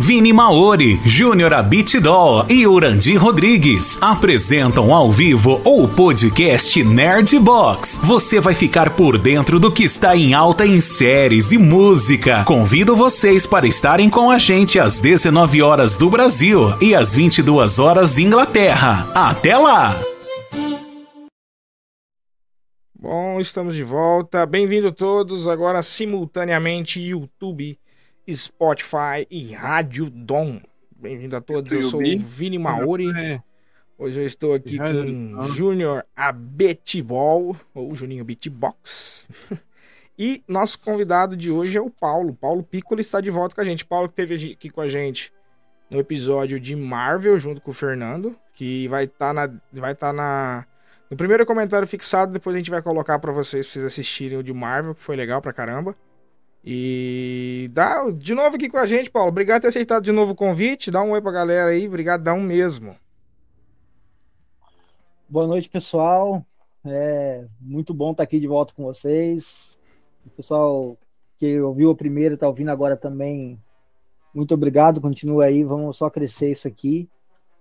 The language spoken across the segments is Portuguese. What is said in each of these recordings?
Vini Maori, Júnior Abitidol e Urandi Rodrigues apresentam ao vivo o podcast Nerd Box. Você vai ficar por dentro do que está em alta em séries e música. Convido vocês para estarem com a gente às 19 horas do Brasil e às 22 horas Inglaterra. Até lá! Bom, estamos de volta. Bem-vindo todos agora simultaneamente YouTube Spotify e Rádio Dom. Bem-vindo a todos, eu sou o Vini Maori. É. Hoje eu estou aqui com Júnior Abetibol, ou Juninho Beatbox. e nosso convidado de hoje é o Paulo. Paulo Piccoli está de volta com a gente. Paulo que esteve aqui com a gente no episódio de Marvel, junto com o Fernando, que vai estar tá na, vai estar tá na no primeiro comentário fixado, depois a gente vai colocar para vocês, pra vocês assistirem o de Marvel, que foi legal pra caramba. E dá de novo aqui com a gente, Paulo. Obrigado por ter aceitado de novo o convite. Dá um oi pra galera aí. Obrigadão mesmo. Boa noite, pessoal. É muito bom estar aqui de volta com vocês. O pessoal que ouviu a primeira está ouvindo agora também. Muito obrigado. Continua aí. Vamos só crescer isso aqui.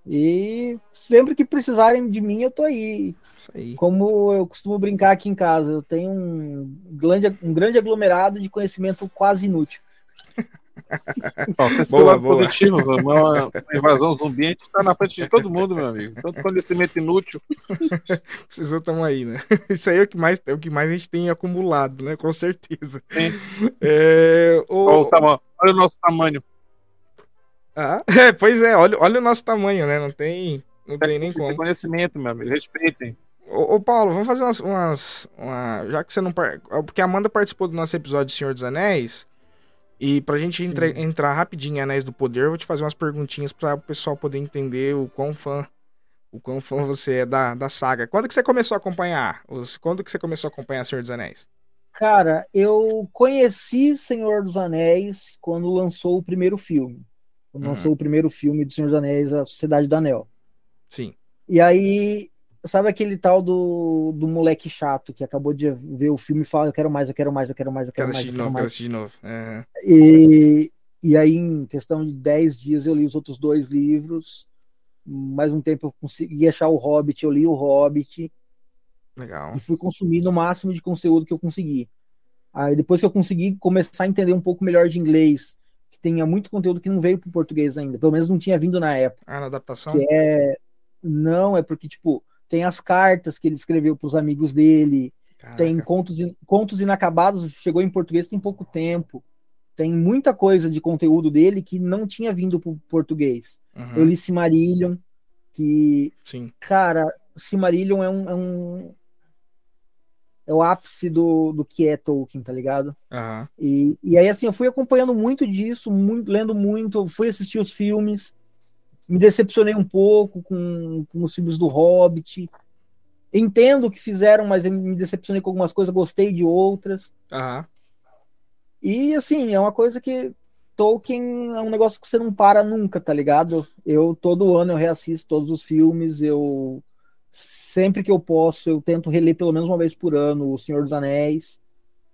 E sempre que precisarem de mim, eu tô aí. aí. Como eu costumo brincar aqui em casa, eu tenho um grande, um grande aglomerado de conhecimento quase inútil. Ó, boa, boa. positivo, uma invasão zumbi, a gente tá na frente de todo mundo, meu amigo. Tanto conhecimento inútil. Vocês estão aí, né? Isso aí é o que mais, é o que mais a gente tem acumulado, né? Com certeza. É, o... Olha o nosso tamanho. Ah, é, pois é, olha, olha o nosso tamanho, né? Não tem, não tem nem como. conhecimento, meu amigo, respeitem. Ô, ô, Paulo, vamos fazer umas. umas uma, já que você não. Porque a Amanda participou do nosso episódio de Senhor dos Anéis. E pra gente entra, entrar rapidinho em Anéis do Poder, eu vou te fazer umas perguntinhas para o pessoal poder entender o quão fã. O quão fã você é da, da saga. Quando que você começou a acompanhar? Os, quando que você começou a acompanhar Senhor dos Anéis? Cara, eu conheci Senhor dos Anéis quando lançou o primeiro filme lançou uhum. o primeiro filme do Senhor dos Anéis, A Sociedade do Anel. Sim. E aí, sabe aquele tal do, do moleque chato que acabou de ver o filme e fala: Eu quero mais, eu quero mais, eu quero mais, eu quero, quero mais. Eu quero mais. Assistir de novo, uhum. E, e aí, em questão de 10 dias, eu li os outros dois livros. Mais um tempo eu consegui achar o Hobbit, eu li o Hobbit. Legal. E fui consumindo o máximo de conteúdo que eu consegui. Aí depois que eu consegui começar a entender um pouco melhor de inglês tenha muito conteúdo que não veio para o português ainda. Pelo menos não tinha vindo na época. Ah, na adaptação? Que é... Não, é porque, tipo, tem as cartas que ele escreveu para os amigos dele. Caraca. Tem contos, contos inacabados, chegou em português tem pouco tempo. Tem muita coisa de conteúdo dele que não tinha vindo para o português. Uhum. Eu li Cimarillion, que. Sim. Cara, Cimarillion é um, é um, é o ápice do, do que é Tolkien, tá ligado? Uhum. E, e aí, assim, eu fui acompanhando muito disso, muito, lendo muito, fui assistir os filmes, me decepcionei um pouco com, com os filmes do Hobbit. Entendo o que fizeram, mas me decepcionei com algumas coisas, gostei de outras. Uhum. E, assim, é uma coisa que Tolkien é um negócio que você não para nunca, tá ligado? Eu, todo ano, eu reassisto todos os filmes, eu sempre que eu posso, eu tento reler pelo menos uma vez por ano O Senhor dos Anéis.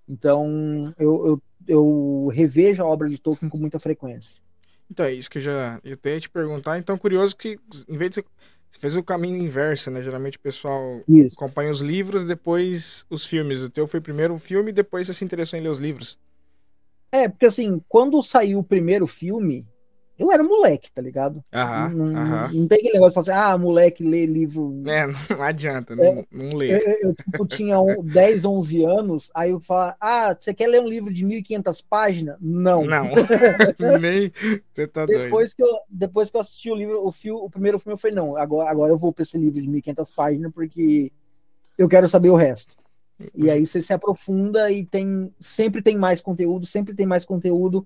Então, eu, eu, eu revejo a obra de Tolkien com muita frequência. Então, é isso que eu já eu até te perguntar. Então, curioso que, em vez de você, você fez o caminho inverso, né? Geralmente o pessoal isso. acompanha os livros, depois os filmes. O teu foi primeiro o filme, depois você se interessou em ler os livros. É, porque assim, quando saiu o primeiro filme, eu era moleque, tá ligado? Aham, não, aham. não tem aquele negócio de falar assim, ah, moleque, lê livro. É, não adianta, não, é, não lê. Eu, eu, tipo, tinha 10, 11 anos, aí eu falava, ah, você quer ler um livro de 1.500 páginas? Não. Não, nem. Você tá depois doido. Que eu, depois que eu assisti o livro, o, fio, o primeiro filme, eu falei, não, agora, agora eu vou pra esse livro de 1.500 páginas porque eu quero saber o resto. E aí você se aprofunda e tem sempre tem mais conteúdo, sempre tem mais conteúdo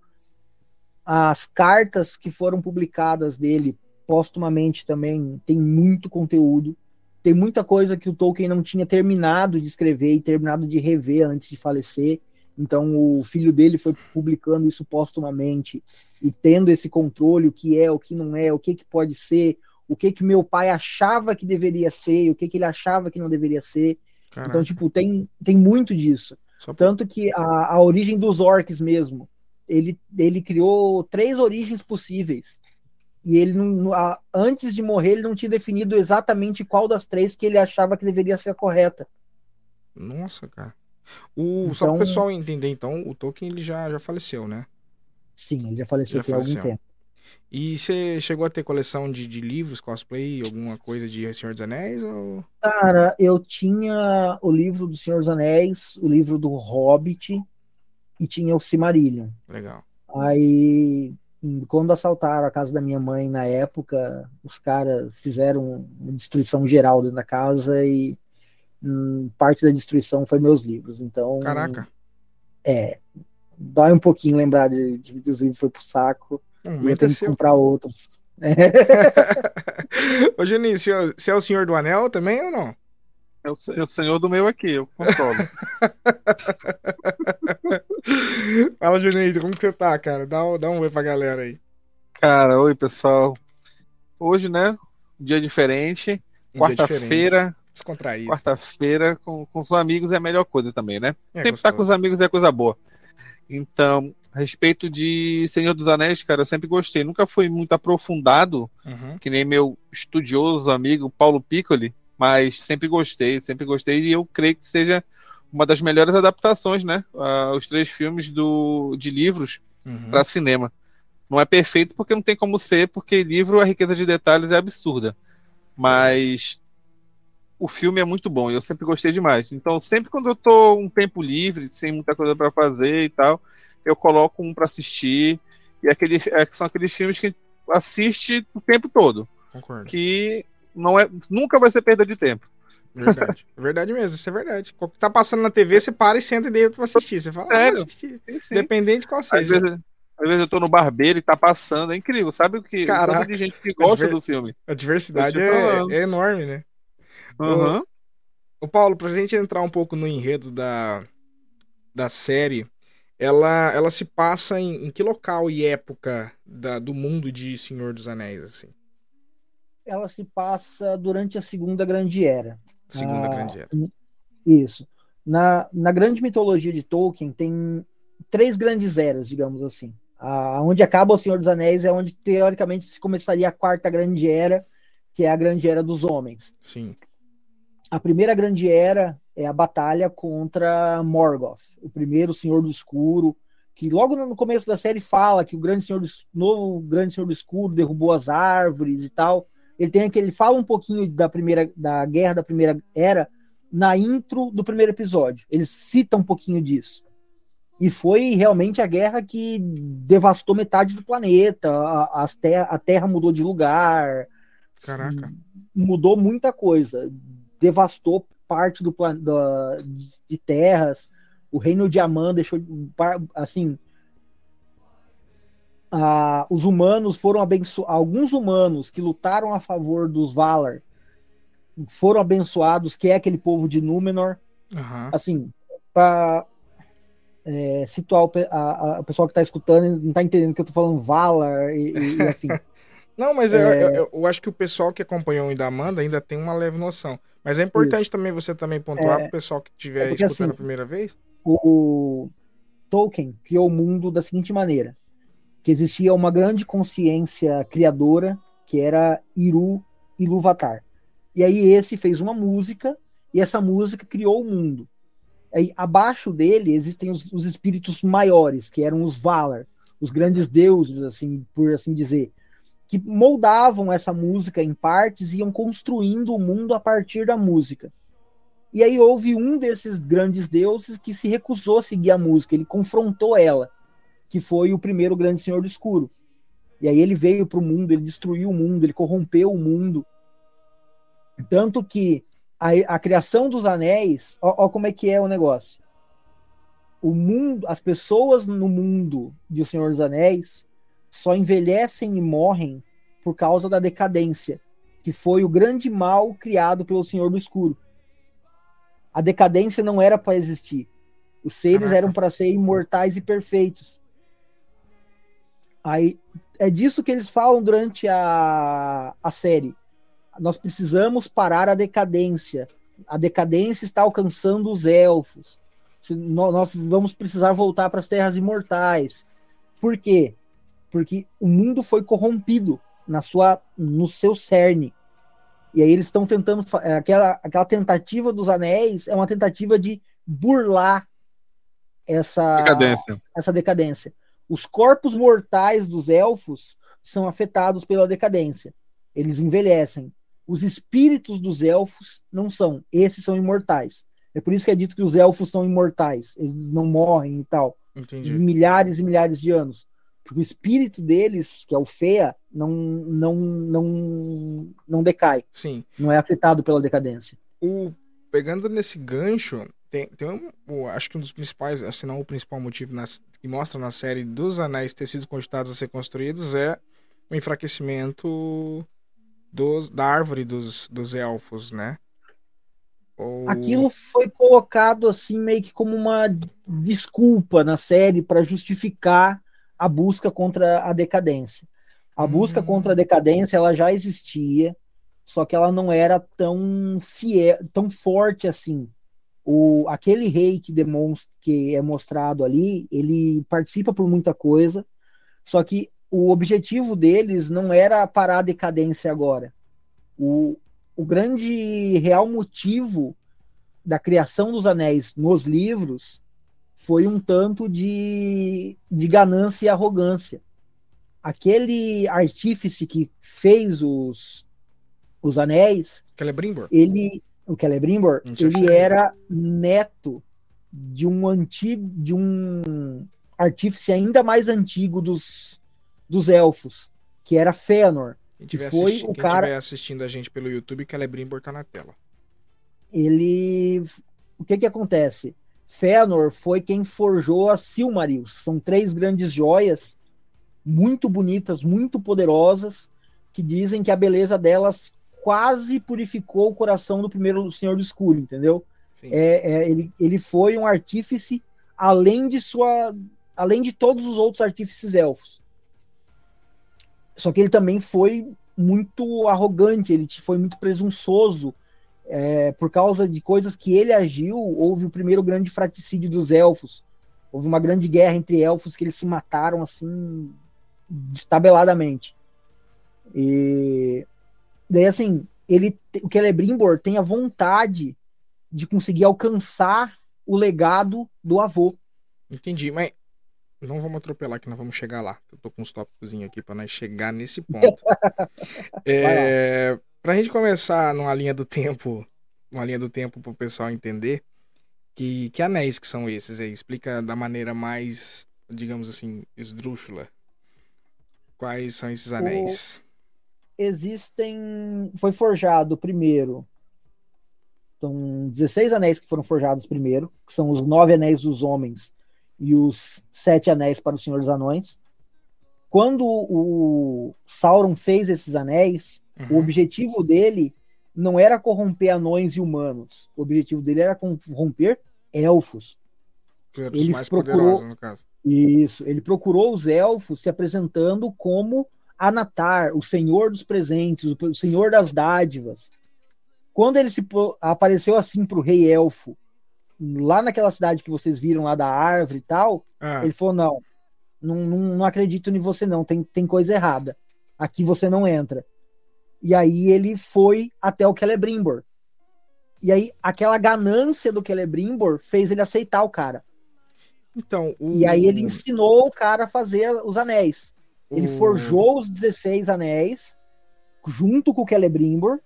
as cartas que foram publicadas dele póstumamente também tem muito conteúdo. Tem muita coisa que o Tolkien não tinha terminado de escrever e terminado de rever antes de falecer. Então o filho dele foi publicando isso póstumamente e tendo esse controle, o que é, o que não é, o que, que pode ser, o que que meu pai achava que deveria ser, o que que ele achava que não deveria ser. Caraca. Então, tipo, tem, tem muito disso. Só... Tanto que a, a origem dos orcs mesmo, ele, ele criou três origens possíveis. E ele, não, a, antes de morrer, ele não tinha definido exatamente qual das três que ele achava que deveria ser a correta. Nossa, cara. O, então, só para o pessoal entender, então, o Tolkien ele já, já faleceu, né? Sim, ele já faleceu já faleceu. algum tempo. E você chegou a ter coleção de, de livros, cosplay, alguma coisa de Senhor dos Anéis? Ou... Cara, eu tinha o livro do Senhor dos Anéis, o livro do Hobbit e tinha o Cimarillion. Legal. Aí, quando assaltaram a casa da minha mãe na época, os caras fizeram uma destruição geral dentro da casa e hum, parte da destruição foi meus livros. Então. Caraca. É. Dói um pouquinho lembrar de, de que os livros foi pro saco. Um eu tenho que comprar outros. Ô, Juninho, você é o senhor do anel também ou não? É o, é o senhor do meu aqui, eu controlo. Fala, Juninho, como que você tá, cara? Dá, dá um oi pra galera aí. Cara, oi, pessoal. Hoje, né? Dia diferente. Um Quarta-feira. Descontraído. Quarta-feira com, com os amigos é a melhor coisa também, né? É, Sempre estar tá com os amigos é coisa boa. Então, a respeito de Senhor dos Anéis, cara, eu sempre gostei. Nunca fui muito aprofundado, uhum. que nem meu estudioso amigo Paulo Piccoli, mas sempre gostei, sempre gostei e eu creio que seja uma das melhores adaptações, né? Uh, os três filmes do, de livros uhum. para cinema. Não é perfeito porque não tem como ser, porque livro a riqueza de detalhes é absurda. Mas o filme é muito bom eu sempre gostei demais. Então, sempre quando eu tô um tempo livre, sem muita coisa para fazer e tal, eu coloco um para assistir. E aquele, é, são aqueles filmes que assiste o tempo todo. Concordo. Que não é, nunca vai ser perda de tempo. Verdade. É verdade mesmo, isso é verdade. Tá passando na TV, você para e senta dentro pra assistir. Você fala, Sério? Ah, assistir. Sim, sim. Dependente de qual seja. Às vezes, às vezes eu tô no barbeiro e tá passando, é incrível. Sabe o que? Caraca. de gente que gosta do filme. A diversidade é, é, enorme, né? Uhum. O, o Paulo, pra gente entrar um pouco no enredo da, da série, ela, ela se passa em, em que local e época da, do mundo de Senhor dos Anéis, assim? ela se passa durante a Segunda Grande Era. Segunda ah, Grande Era. Isso. Na, na grande mitologia de Tolkien tem três grandes eras, digamos assim. Ah, onde acaba o Senhor dos Anéis é onde teoricamente se começaria a quarta grande era, que é a grande era dos homens. Sim. A primeira grande era é a batalha contra Morgoth, o primeiro Senhor do Escuro, que logo no começo da série fala que o grande Senhor do, novo grande Senhor do Escuro derrubou as árvores e tal. Ele tem aquele fala um pouquinho da primeira da guerra da primeira era na intro do primeiro episódio. Ele cita um pouquinho disso. E foi realmente a guerra que devastou metade do planeta. A, ter a Terra mudou de lugar. Caraca. Mudou muita coisa. Devastou parte do da, de terras. O reino de Amã deixou assim ah, os humanos foram abençoados, alguns humanos que lutaram a favor dos Valar foram abençoados, que é aquele povo de Númenor. Uhum. Assim, para é, situar o, a, a, o, pessoal que está escutando, não está entendendo que eu estou falando Valar e, e assim. não, mas é... eu, eu, eu, acho que o pessoal que acompanhou o da Amanda ainda tem uma leve noção. Mas é importante Isso. também você também pontuar é, para o pessoal que estiver é escutando assim, a primeira vez. O, o Tolkien criou o mundo da seguinte maneira que existia uma grande consciência criadora que era Iru Iluvatar. E aí esse fez uma música e essa música criou o mundo. Aí abaixo dele existem os, os espíritos maiores, que eram os Valar, os grandes deuses, assim por assim dizer, que moldavam essa música em partes e iam construindo o mundo a partir da música. E aí houve um desses grandes deuses que se recusou a seguir a música, ele confrontou ela que foi o primeiro grande senhor do escuro. E aí ele veio para o mundo, ele destruiu o mundo, ele corrompeu o mundo. Tanto que a, a criação dos anéis, ó, ó, como é que é o negócio. O mundo, as pessoas no mundo de O Senhor dos Anéis só envelhecem e morrem por causa da decadência, que foi o grande mal criado pelo Senhor do Escuro. A decadência não era para existir. Os seres eram para ser imortais e perfeitos. Aí é disso que eles falam durante a, a série. Nós precisamos parar a decadência. A decadência está alcançando os elfos. Nós vamos precisar voltar para as terras imortais. Por quê? Porque o mundo foi corrompido na sua, no seu cerne. E aí eles estão tentando é, aquela, aquela tentativa dos anéis é uma tentativa de burlar essa decadência. essa decadência. Os corpos mortais dos elfos são afetados pela decadência. Eles envelhecem. Os espíritos dos elfos não são. Esses são imortais. É por isso que é dito que os elfos são imortais. Eles não morrem e tal. Entendi. Milhares e milhares de anos. Porque o espírito deles, que é o Fea, não, não, não, não decai. Sim. Não é afetado pela decadência. O, pegando nesse gancho, tem, tem um, acho que um dos principais, se não o principal motivo nas, que mostra na série dos anéis ter sido cogitados a ser construídos é o enfraquecimento dos, da árvore dos, dos elfos, né? Ou... Aquilo foi colocado assim meio que como uma desculpa na série para justificar a busca contra a decadência. A busca hum. contra a decadência ela já existia, só que ela não era tão fiel, tão forte assim. O, aquele rei que demonstra que é mostrado ali, ele participa por muita coisa, só que o objetivo deles não era parar a decadência agora. O, o grande real motivo da criação dos anéis nos livros foi um tanto de, de ganância e arrogância. Aquele artífice que fez os, os anéis, Celebrimbor. ele, o Celebrimbor, ele era neto de um antigo, de um artífice ainda mais antigo dos, dos elfos, que era Fëanor. que foi assisti- o cara... estiver assistindo a gente pelo YouTube, Celebrimbor tá na tela. Ele, o que que acontece? Fëanor foi quem forjou as Silmarils. São três grandes joias, muito bonitas, muito poderosas, que dizem que a beleza delas quase purificou o coração do primeiro Senhor do Escuro, entendeu? É, é, ele, ele foi um artífice além de sua, além de todos os outros artífices elfos. Só que ele também foi muito arrogante, ele foi muito presunçoso é, por causa de coisas que ele agiu, houve o primeiro grande fraticídio dos elfos. Houve uma grande guerra entre elfos que eles se mataram assim destabeladamente. E daí assim, ele o Celebrimbor tem a vontade de conseguir alcançar o legado do avô. Entendi, mas não vamos atropelar que nós vamos chegar lá. Eu tô com uns tópicos aqui para nós chegar nesse ponto. é, Pra gente começar numa linha do tempo, uma linha do tempo pro pessoal entender, que, que anéis que são esses aí? Explica da maneira mais, digamos assim, esdrúxula. Quais são esses anéis? Existem. Foi forjado primeiro. São 16 anéis que foram forjados primeiro, que são os nove anéis dos homens e os sete anéis para o Senhor dos Anões. Quando o Sauron fez esses anéis, Uhum. O objetivo dele não era corromper anões e humanos. O objetivo dele era corromper elfos. Ele mais procurou no caso. Isso, ele procurou os elfos se apresentando como Anatar, o senhor dos presentes, o senhor das dádivas. Quando ele se apareceu assim para o rei elfo, lá naquela cidade que vocês viram lá da árvore e tal, ah. ele falou: não, não, não, acredito em você, não, tem, tem coisa errada. Aqui você não entra. E aí ele foi até o Celebrimbor. E aí aquela ganância do Celebrimbor fez ele aceitar o cara. Então, o... E aí ele ensinou o cara a fazer os anéis. Ele o... forjou os 16 anéis junto com o Celebrimbor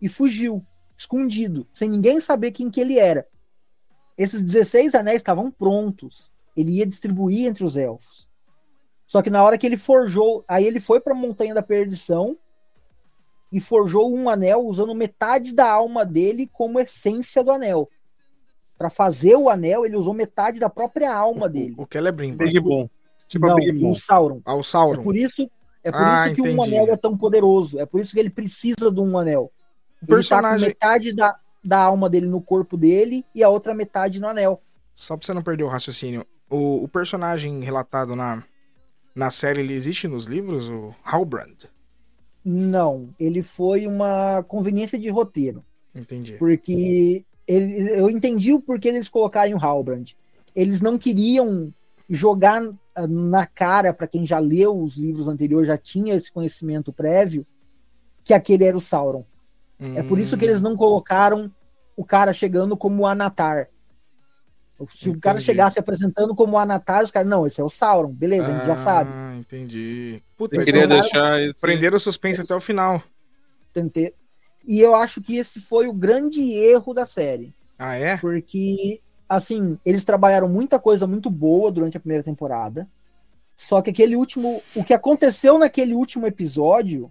e fugiu, escondido, sem ninguém saber quem que ele era. Esses 16 anéis estavam prontos. Ele ia distribuir entre os elfos. Só que na hora que ele forjou, aí ele foi para a Montanha da Perdição e forjou um anel usando metade da alma dele como essência do anel. Para fazer o anel, ele usou metade da própria alma dele. O, o Celebrimbor. Big Boom. Tipo Não, o Sauron. Ah, o Sauron. É por isso, é por ah, isso que entendi. um anel é tão poderoso. É por isso que ele precisa de um anel. O personagem... Ele tá com metade da, da alma dele no corpo dele e a outra metade no anel. Só pra você não perder o raciocínio, o, o personagem relatado na, na série, ele existe nos livros? O Halbrand? Não, ele foi uma conveniência de roteiro. Entendi. Porque ele, eu entendi o porquê eles colocarem o Halbrand. Eles não queriam jogar ah, na cara para quem já leu os livros anteriores, já tinha esse conhecimento prévio, que aquele era o Sauron. Hum. É por isso que eles não colocaram o cara chegando como Anatar. Se entendi. o cara chegasse apresentando como Anatar, os caras, não, esse é o Sauron, beleza, ah, a gente já sabe. Ah, entendi. Puta, eu queria deixar esse... Prenderam o suspense até o final. Tentei. E eu acho que esse foi o grande erro da série. Ah, é? Porque, assim, eles trabalharam muita coisa muito boa durante a primeira temporada. Só que aquele último. O que aconteceu naquele último episódio,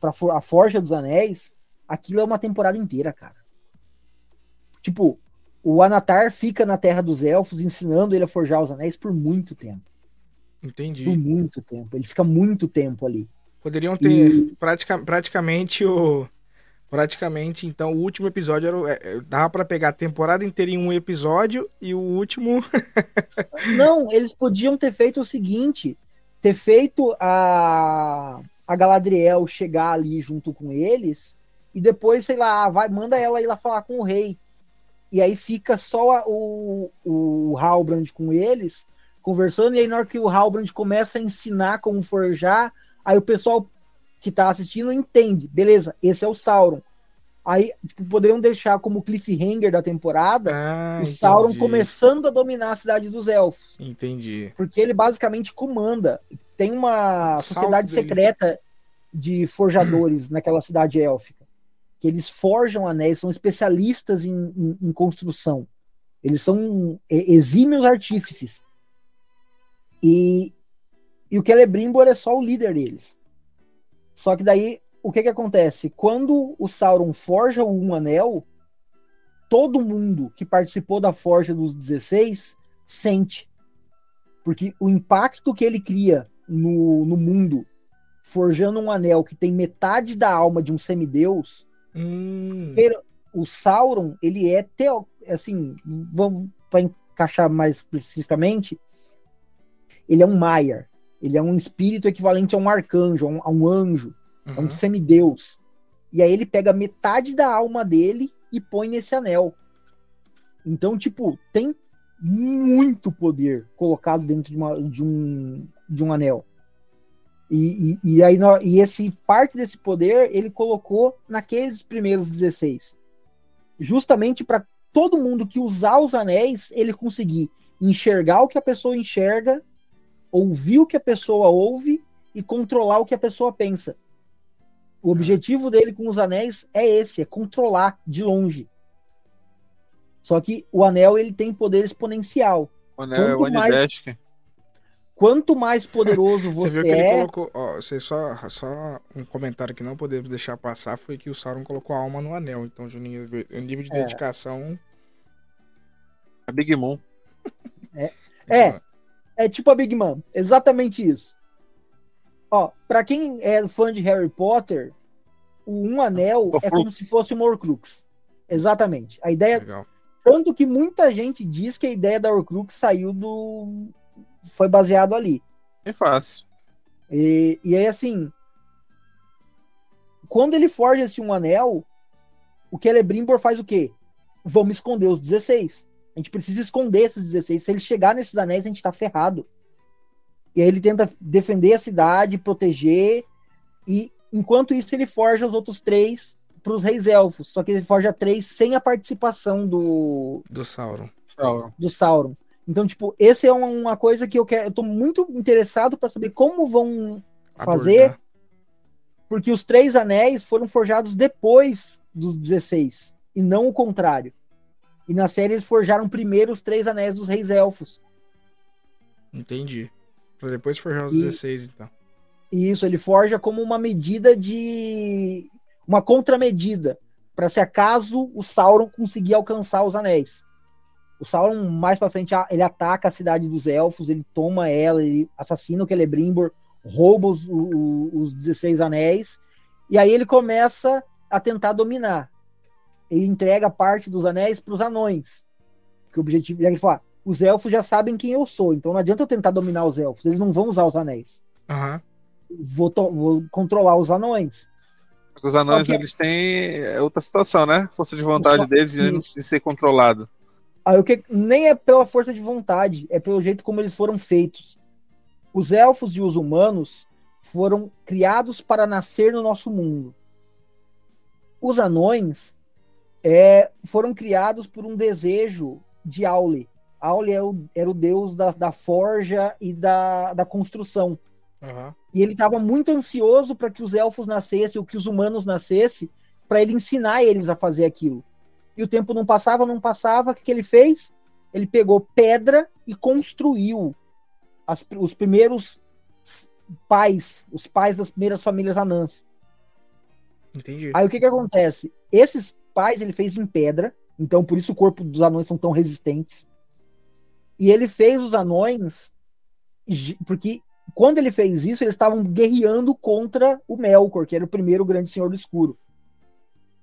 pra a Forja dos Anéis, aquilo é uma temporada inteira, cara. Tipo, o Anatar fica na Terra dos Elfos ensinando ele a forjar os anéis por muito tempo. Entendi. Por muito tempo. Ele fica muito tempo ali. Poderiam ter e... pratica, praticamente o. Praticamente, então, o último episódio era. É, dava para pegar a temporada inteira em um episódio e o último. Não, eles podiam ter feito o seguinte: ter feito a, a Galadriel chegar ali junto com eles e depois, sei lá, vai, manda ela ir lá falar com o rei e aí fica só o, o Halbrand com eles, conversando, e aí na hora que o Halbrand começa a ensinar como forjar, aí o pessoal que tá assistindo entende, beleza, esse é o Sauron. Aí tipo, poderiam deixar como cliffhanger da temporada ah, o entendi. Sauron começando a dominar a cidade dos elfos. Entendi. Porque ele basicamente comanda. Tem uma sociedade secreta de forjadores naquela cidade élfica que eles forjam anéis, são especialistas em, em, em construção. Eles são exímios artífices. E, e o Celebrimbor é só o líder deles. Só que daí, o que que acontece? Quando o Sauron forja um anel, todo mundo que participou da forja dos 16 sente. Porque o impacto que ele cria no, no mundo, forjando um anel que tem metade da alma de um semideus, Hum. O Sauron, ele é teo, assim, vamos para encaixar mais especificamente, ele é um Maiar. Ele é um espírito equivalente a um arcanjo, a um, a um anjo, uhum. a um semideus. E aí ele pega metade da alma dele e põe nesse anel. Então, tipo, tem muito poder colocado dentro de, uma, de, um, de um anel. E, e, e, aí, e esse parte desse poder ele colocou naqueles primeiros 16. Justamente para todo mundo que usar os anéis, ele conseguir enxergar o que a pessoa enxerga, ouvir o que a pessoa ouve e controlar o que a pessoa pensa. O objetivo dele com os anéis é esse, é controlar de longe. Só que o anel ele tem poder exponencial. O anel é Quanto é o mais, Quanto mais poderoso você, você viu que é... ele colocou, ó, você só, só um comentário que não podemos deixar passar foi que o Sauron colocou a alma no anel. Então, Juninho, o nível de é. dedicação. A Big Mom. É, é, é tipo a Big Mom, exatamente isso. Ó, para quem é fã de Harry Potter, o um anel é como se fosse um Horcrux. Exatamente. A ideia Legal. tanto que muita gente diz que a ideia da Horcrux saiu do foi baseado ali. É fácil. E, e aí, assim, quando ele forja esse um anel, o Celebrimbor faz o quê? Vamos esconder os 16. A gente precisa esconder esses 16. Se ele chegar nesses anéis, a gente tá ferrado. E aí ele tenta defender a cidade, proteger. E enquanto isso, ele forja os outros três para os reis elfos. Só que ele forja três sem a participação do. Do Sauron. Sauron. Do Sauron. Então, tipo, esse é uma coisa que eu quero. Eu tô muito interessado para saber como vão fazer. Abordar. Porque os três anéis foram forjados depois dos 16. E não o contrário. E na série eles forjaram primeiro os três anéis dos reis elfos. Entendi. Pra depois forjar os e, 16, então. Isso, ele forja como uma medida de. Uma contramedida. para se acaso o Sauron conseguir alcançar os anéis. O Sauron, mais pra frente, ele ataca a cidade dos elfos, ele toma ela, ele assassina o Celebrimbor, rouba os, os, os 16 anéis, e aí ele começa a tentar dominar. Ele entrega parte dos anéis para os anões. Que o objetivo é ele fala: os elfos já sabem quem eu sou, então não adianta eu tentar dominar os elfos, eles não vão usar os anéis. Uhum. Vou, vou, controlar os anões. Os anões, que... eles têm outra situação, né? Força de vontade Só... deles de, de ser controlado. Aí, o que nem é pela força de vontade, é pelo jeito como eles foram feitos. Os elfos e os humanos foram criados para nascer no nosso mundo. Os anões é, foram criados por um desejo de Aule. Aule era o, era o deus da, da forja e da, da construção. Uhum. E ele estava muito ansioso para que os elfos nascessem, ou que os humanos nascessem, para ele ensinar eles a fazer aquilo. E o tempo não passava, não passava. O que, que ele fez? Ele pegou pedra e construiu as, os primeiros pais, os pais das primeiras famílias anãs. Entendi. Aí o que, que acontece? Esses pais ele fez em pedra, então por isso o corpo dos anões são tão resistentes. E ele fez os anões porque quando ele fez isso, eles estavam guerreando contra o Melkor, que era o primeiro grande senhor do escuro.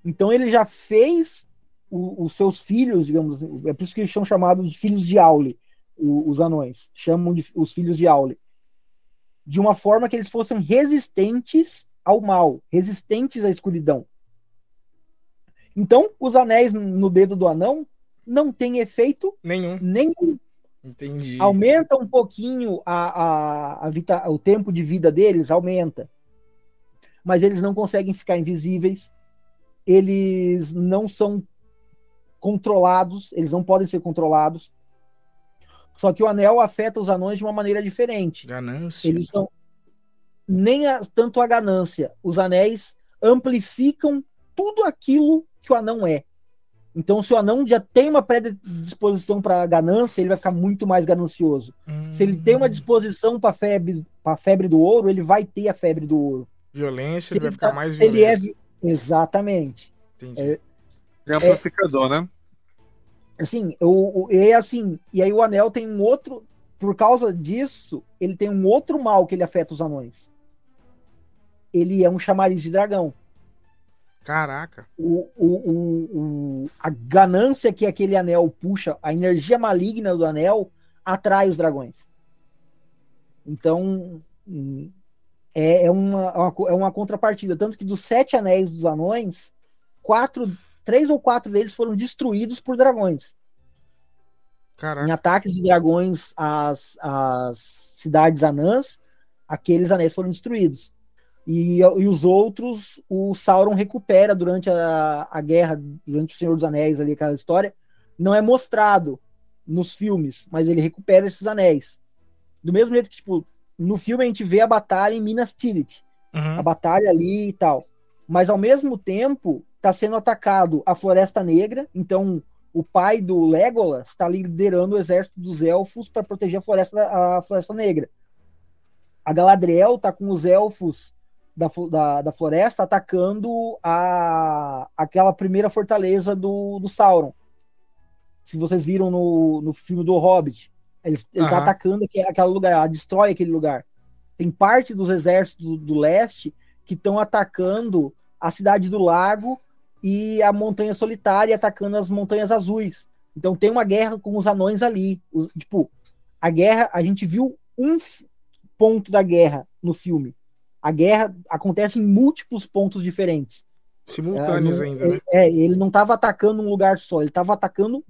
Então ele já fez o, os seus filhos, digamos é por isso que eles são chamados de filhos de Aule, os anões, chamam de os filhos de Aule, de uma forma que eles fossem resistentes ao mal, resistentes à escuridão. Então, os anéis no dedo do anão não tem efeito nenhum. nenhum. Entendi. Aumenta um pouquinho a, a, a vita, o tempo de vida deles, aumenta. Mas eles não conseguem ficar invisíveis. Eles não são controlados, eles não podem ser controlados. Só que o anel afeta os anões de uma maneira diferente. Ganância. Eles são nem a, tanto a ganância. Os anéis amplificam tudo aquilo que o anão é. Então, se o anão já tem uma predisposição para ganância, ele vai ficar muito mais ganancioso. Hum. Se ele tem uma disposição para febre, para febre do ouro, ele vai ter a febre do ouro. Violência, se ele vai ficar tá, mais violento. Ele é exatamente. Entendi. É, é amplificador, é, né? Assim, o, o, é assim, e aí o anel tem um outro, por causa disso, ele tem um outro mal que ele afeta os anões. Ele é um chamariz de dragão. Caraca. O, o, o, o, a ganância que aquele anel puxa, a energia maligna do anel, atrai os dragões. Então, é, é, uma, é uma contrapartida. Tanto que dos sete anéis dos anões, quatro, três ou quatro deles foram destruídos por dragões. Caraca. Em ataques de dragões às, às cidades anãs, aqueles anéis foram destruídos. E, e os outros, o Sauron recupera durante a, a guerra, durante o Senhor dos Anéis, ali, aquela história. Não é mostrado nos filmes, mas ele recupera esses anéis. Do mesmo jeito que, tipo, no filme a gente vê a batalha em Minas Tirith. Uhum. A batalha ali e tal. Mas ao mesmo tempo, está sendo atacado a Floresta Negra. Então, o pai do Legolas está liderando o exército dos elfos para proteger a Floresta, a Floresta Negra. A Galadriel está com os elfos da, da, da floresta atacando a, aquela primeira fortaleza do, do Sauron. Se vocês viram no, no filme do Hobbit, ele, ele tá atacando aquele, aquele lugar, ela destrói aquele lugar. Tem parte dos exércitos do, do leste que estão atacando a cidade do lago e a montanha solitária atacando as montanhas azuis. Então tem uma guerra com os anões ali. tipo, a guerra, a gente viu um ponto da guerra no filme a guerra acontece em múltiplos pontos diferentes. Simultâneos é, ainda, né? É, ele não estava atacando um lugar só, ele estava atacando.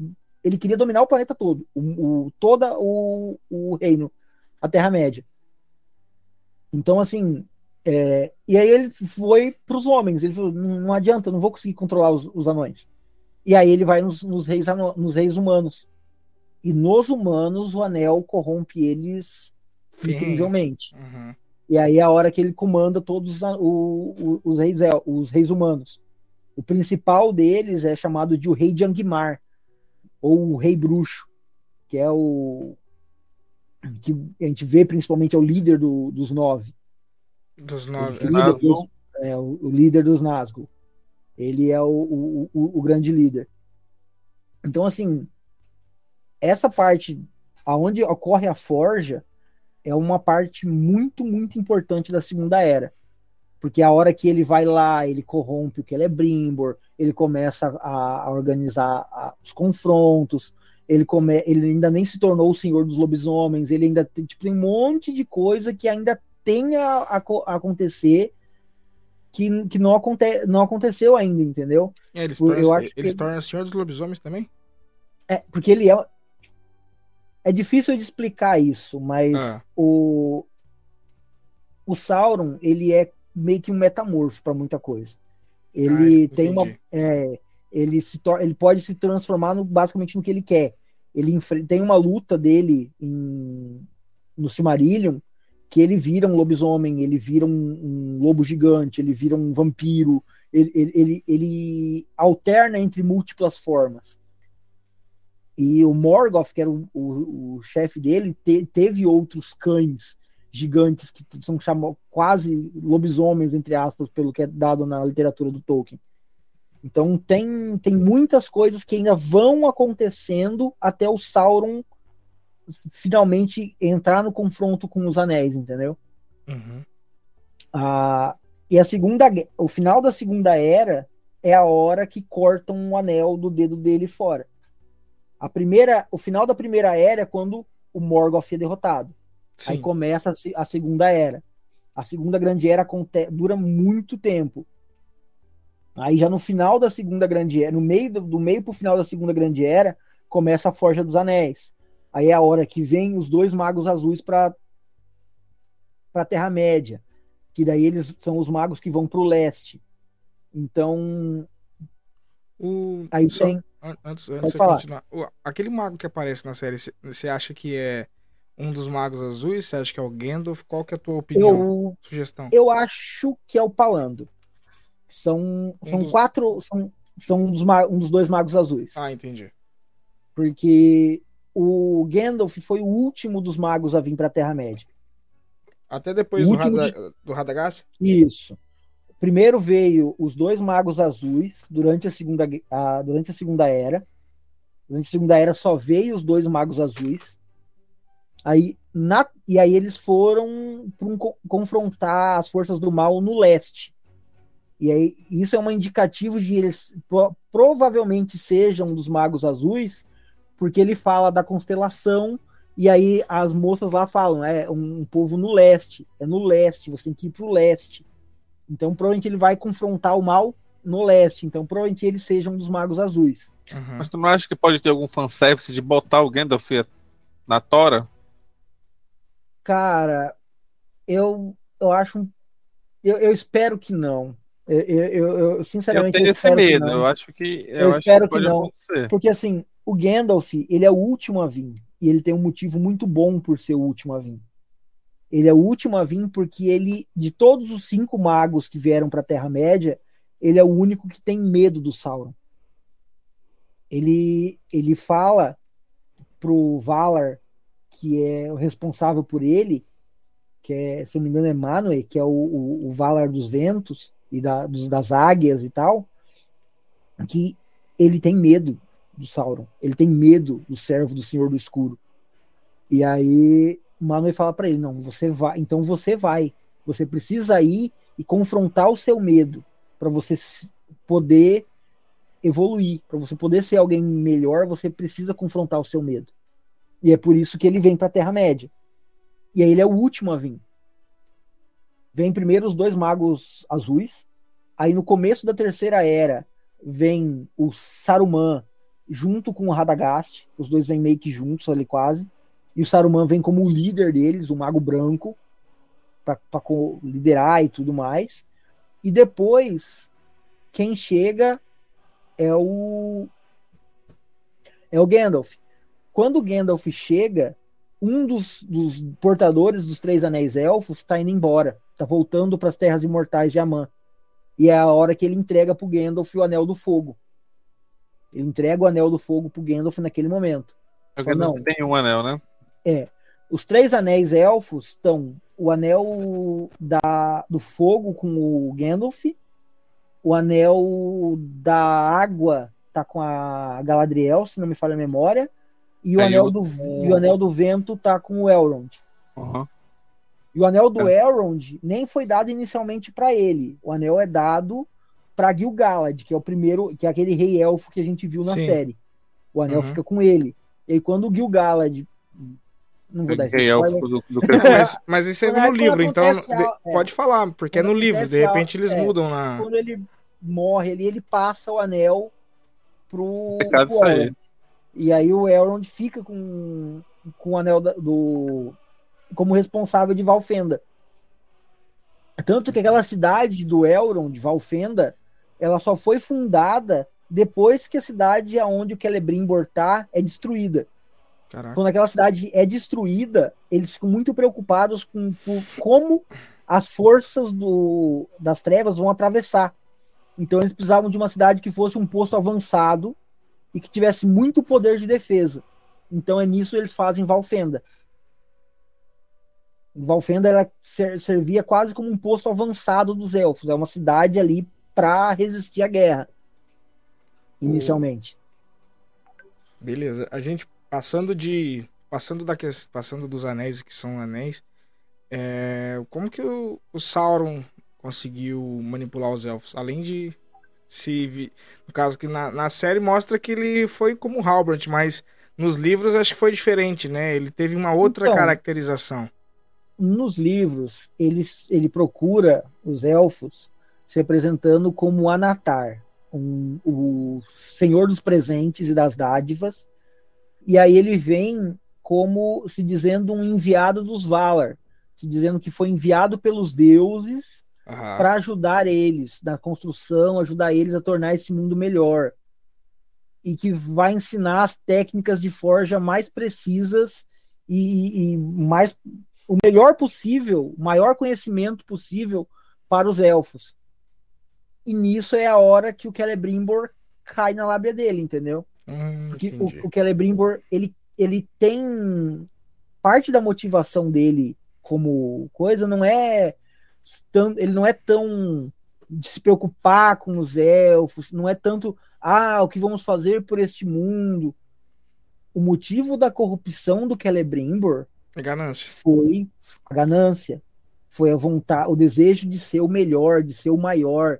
Ele queria dominar o planeta todo, o, o toda o, o reino, a Terra-média. Então, assim. É, e aí ele foi para os homens. Ele falou: não, adianta, não vou conseguir controlar os, os anões. E aí ele vai nos, nos, reis, nos reis humanos. E nos humanos, o anel corrompe eles Sim. incrivelmente. Uhum. E aí é a hora que ele comanda todos os, os, reis, os reis humanos. O principal deles é chamado de o Rei de Angmar, ou o Rei Bruxo, que é o que a gente vê principalmente é o líder do, dos nove. Dos nove. Líder dos, é, o, o, líder dos Nazgûl. Ele é o, o, o, o grande líder. Então, assim, essa parte aonde ocorre a forja é uma parte muito, muito importante da Segunda Era. Porque a hora que ele vai lá, ele corrompe o Celebrimbor, ele começa a, a organizar a, os confrontos, ele, come, ele ainda nem se tornou o Senhor dos Lobisomens, ele ainda tem, tipo, tem um monte de coisa que ainda tem a, a, acontecer que, que não, aconte, não aconteceu ainda, entendeu? É, eu acho eles que... tornam Senhor dos Lobisomens também? É, porque ele é. É difícil de explicar isso, mas ah. o. O Sauron, ele é meio que um metamorfo para muita coisa. Ele ah, tem uma. É, ele, se ele pode se transformar no, basicamente no que ele quer. Ele tem uma luta dele em, no Silmarillion que ele vira um lobisomem, ele vira um, um lobo gigante, ele vira um vampiro, ele, ele, ele, ele alterna entre múltiplas formas. E o Morgoth, que era o, o, o chefe dele, te, teve outros cães gigantes que são chamados quase lobisomens, entre aspas, pelo que é dado na literatura do Tolkien. Então tem, tem muitas coisas que ainda vão acontecendo até o Sauron finalmente entrar no confronto com os anéis, entendeu? Uhum. Ah, e a segunda, o final da segunda era é a hora que cortam o anel do dedo dele fora. A primeira, o final da primeira era é quando o Morgoth é derrotado. Sim. Aí começa a, a, segunda era. A segunda grande era dura muito tempo. Aí já no final da segunda grande era, no meio do, do meio pro final da segunda grande era, começa a Forja dos Anéis. Aí é a hora que vem os dois magos azuis para para Terra Média, que daí eles são os magos que vão para o leste. Então, o... aí Só, tem. Antes, antes de continuar, aquele mago que aparece na série, você acha que é um dos magos azuis? Você acha que é o Gandalf? Qual que é a tua opinião? Eu, sugestão? Eu acho que é o Palando. São, são um dos... quatro. São, são um dos, um dos dois magos azuis. Ah, entendi. Porque o Gandalf foi o último dos magos a vir para a Terra-média. Até depois do, Rada, de... do Radagast? Isso. Primeiro veio os dois magos azuis durante a segunda, a, durante a segunda era. Durante a segunda era só veio os dois magos azuis. Aí, na, e aí eles foram um, confrontar as forças do mal no leste. E aí isso é um indicativo de eles pro, provavelmente sejam dos magos azuis porque ele fala da constelação e aí as moças lá falam, é um, um povo no leste, é no leste, você tem que ir pro leste. Então provavelmente ele vai confrontar o mal no leste, então provavelmente eles sejam um dos magos azuis. Uhum. Mas tu não acha que pode ter algum fanservice de botar o Gandalf na Tora? Cara, eu, eu acho. Eu, eu espero que não. Eu, eu, eu sinceramente. Eu tenho esse medo, eu acho que. Eu, espero que, que não. Acontecer. Porque assim, o Gandalf, ele é o último a vir. E ele tem um motivo muito bom por ser o último a vir. Ele é o último a vir porque ele, de todos os cinco magos que vieram para a Terra-média, ele é o único que tem medo do Sauron. Ele, ele fala pro Valar, que é o responsável por ele, que é, se não me engano, é Manwë, que é o, o, o Valar dos Ventos e da, dos, das águias e tal, que ele tem medo do Sauron. Ele tem medo do servo do Senhor do Escuro. E aí Manwë fala para ele: "Não, você vai, então você vai. Você precisa ir e confrontar o seu medo para você poder evoluir, para você poder ser alguém melhor, você precisa confrontar o seu medo. E é por isso que ele vem para a Terra Média. E aí ele é o último a vir. Vem primeiro os dois magos azuis. Aí no começo da terceira era vem o Saruman junto com o Radagast. Os dois vêm meio que juntos ali quase. E o Saruman vem como o líder deles, o Mago Branco, para liderar e tudo mais. E depois, quem chega é o. É o Gandalf. Quando o Gandalf chega, um dos, dos portadores dos Três Anéis Elfos está indo embora. Está voltando para as Terras Imortais de Amã. E é a hora que ele entrega para o Gandalf o Anel do Fogo. Ele entrega o anel do fogo pro Gandalf naquele momento. O Gandalf não, tem um anel, né? É. Os três anéis elfos estão o anel da, do fogo com o Gandalf, o anel da água tá com a Galadriel, se não me falha a memória, e o, anel, do, e o anel do vento tá com o Elrond. Uhum. E o anel do é. Elrond nem foi dado inicialmente para ele. O anel é dado para Gil-galad, que é o primeiro, que é aquele rei elfo que a gente viu na Sim. série. O anel uhum. fica com ele. E aí quando o Gil-galad não vou dar esse do, do mas, mas isso é no livro, então é, pode falar, porque é no livro, de repente eles é, mudam na. Quando ele morre ali, ele passa o anel pro. Pecado pro E aí o Elrond fica com, com o anel da, do como responsável de Valfenda. Tanto que aquela cidade do Elrond, de Valfenda, ela só foi fundada depois que a cidade aonde o Celebrimbor tá é destruída. Caraca. Quando aquela cidade é destruída, eles ficam muito preocupados com, com como as forças do, das trevas vão atravessar. Então eles precisavam de uma cidade que fosse um posto avançado e que tivesse muito poder de defesa. Então é nisso que eles fazem Valfenda. Valfenda ela servia quase como um posto avançado dos elfos. É uma cidade ali para resistir à guerra, inicialmente. Beleza. A gente passando de passando da passando dos anéis que são anéis, é, como que o, o, Sauron conseguiu manipular os elfos? Além de se. No caso que na, na série mostra que ele foi como Halbrand, mas nos livros acho que foi diferente, né? Ele teve uma outra então, caracterização. Nos livros, ele, ele procura os elfos se apresentando como Anatar, um, o senhor dos presentes e das dádivas. E aí ele vem como se dizendo um enviado dos Valar, dizendo que foi enviado pelos deuses uhum. para ajudar eles na construção, ajudar eles a tornar esse mundo melhor. E que vai ensinar as técnicas de forja mais precisas e, e mais o melhor possível, o maior conhecimento possível para os elfos. E nisso é a hora que o Celebrimbor cai na lábia dele, entendeu? Hum, Porque o, o Celebrimbor, ele, ele tem parte da motivação dele como coisa não é tão, ele não é tão de se preocupar com os elfos, não é tanto ah, o que vamos fazer por este mundo. O motivo da corrupção do Celebrimbor a ganância. foi a ganância, foi a vontade, o desejo de ser o melhor, de ser o maior.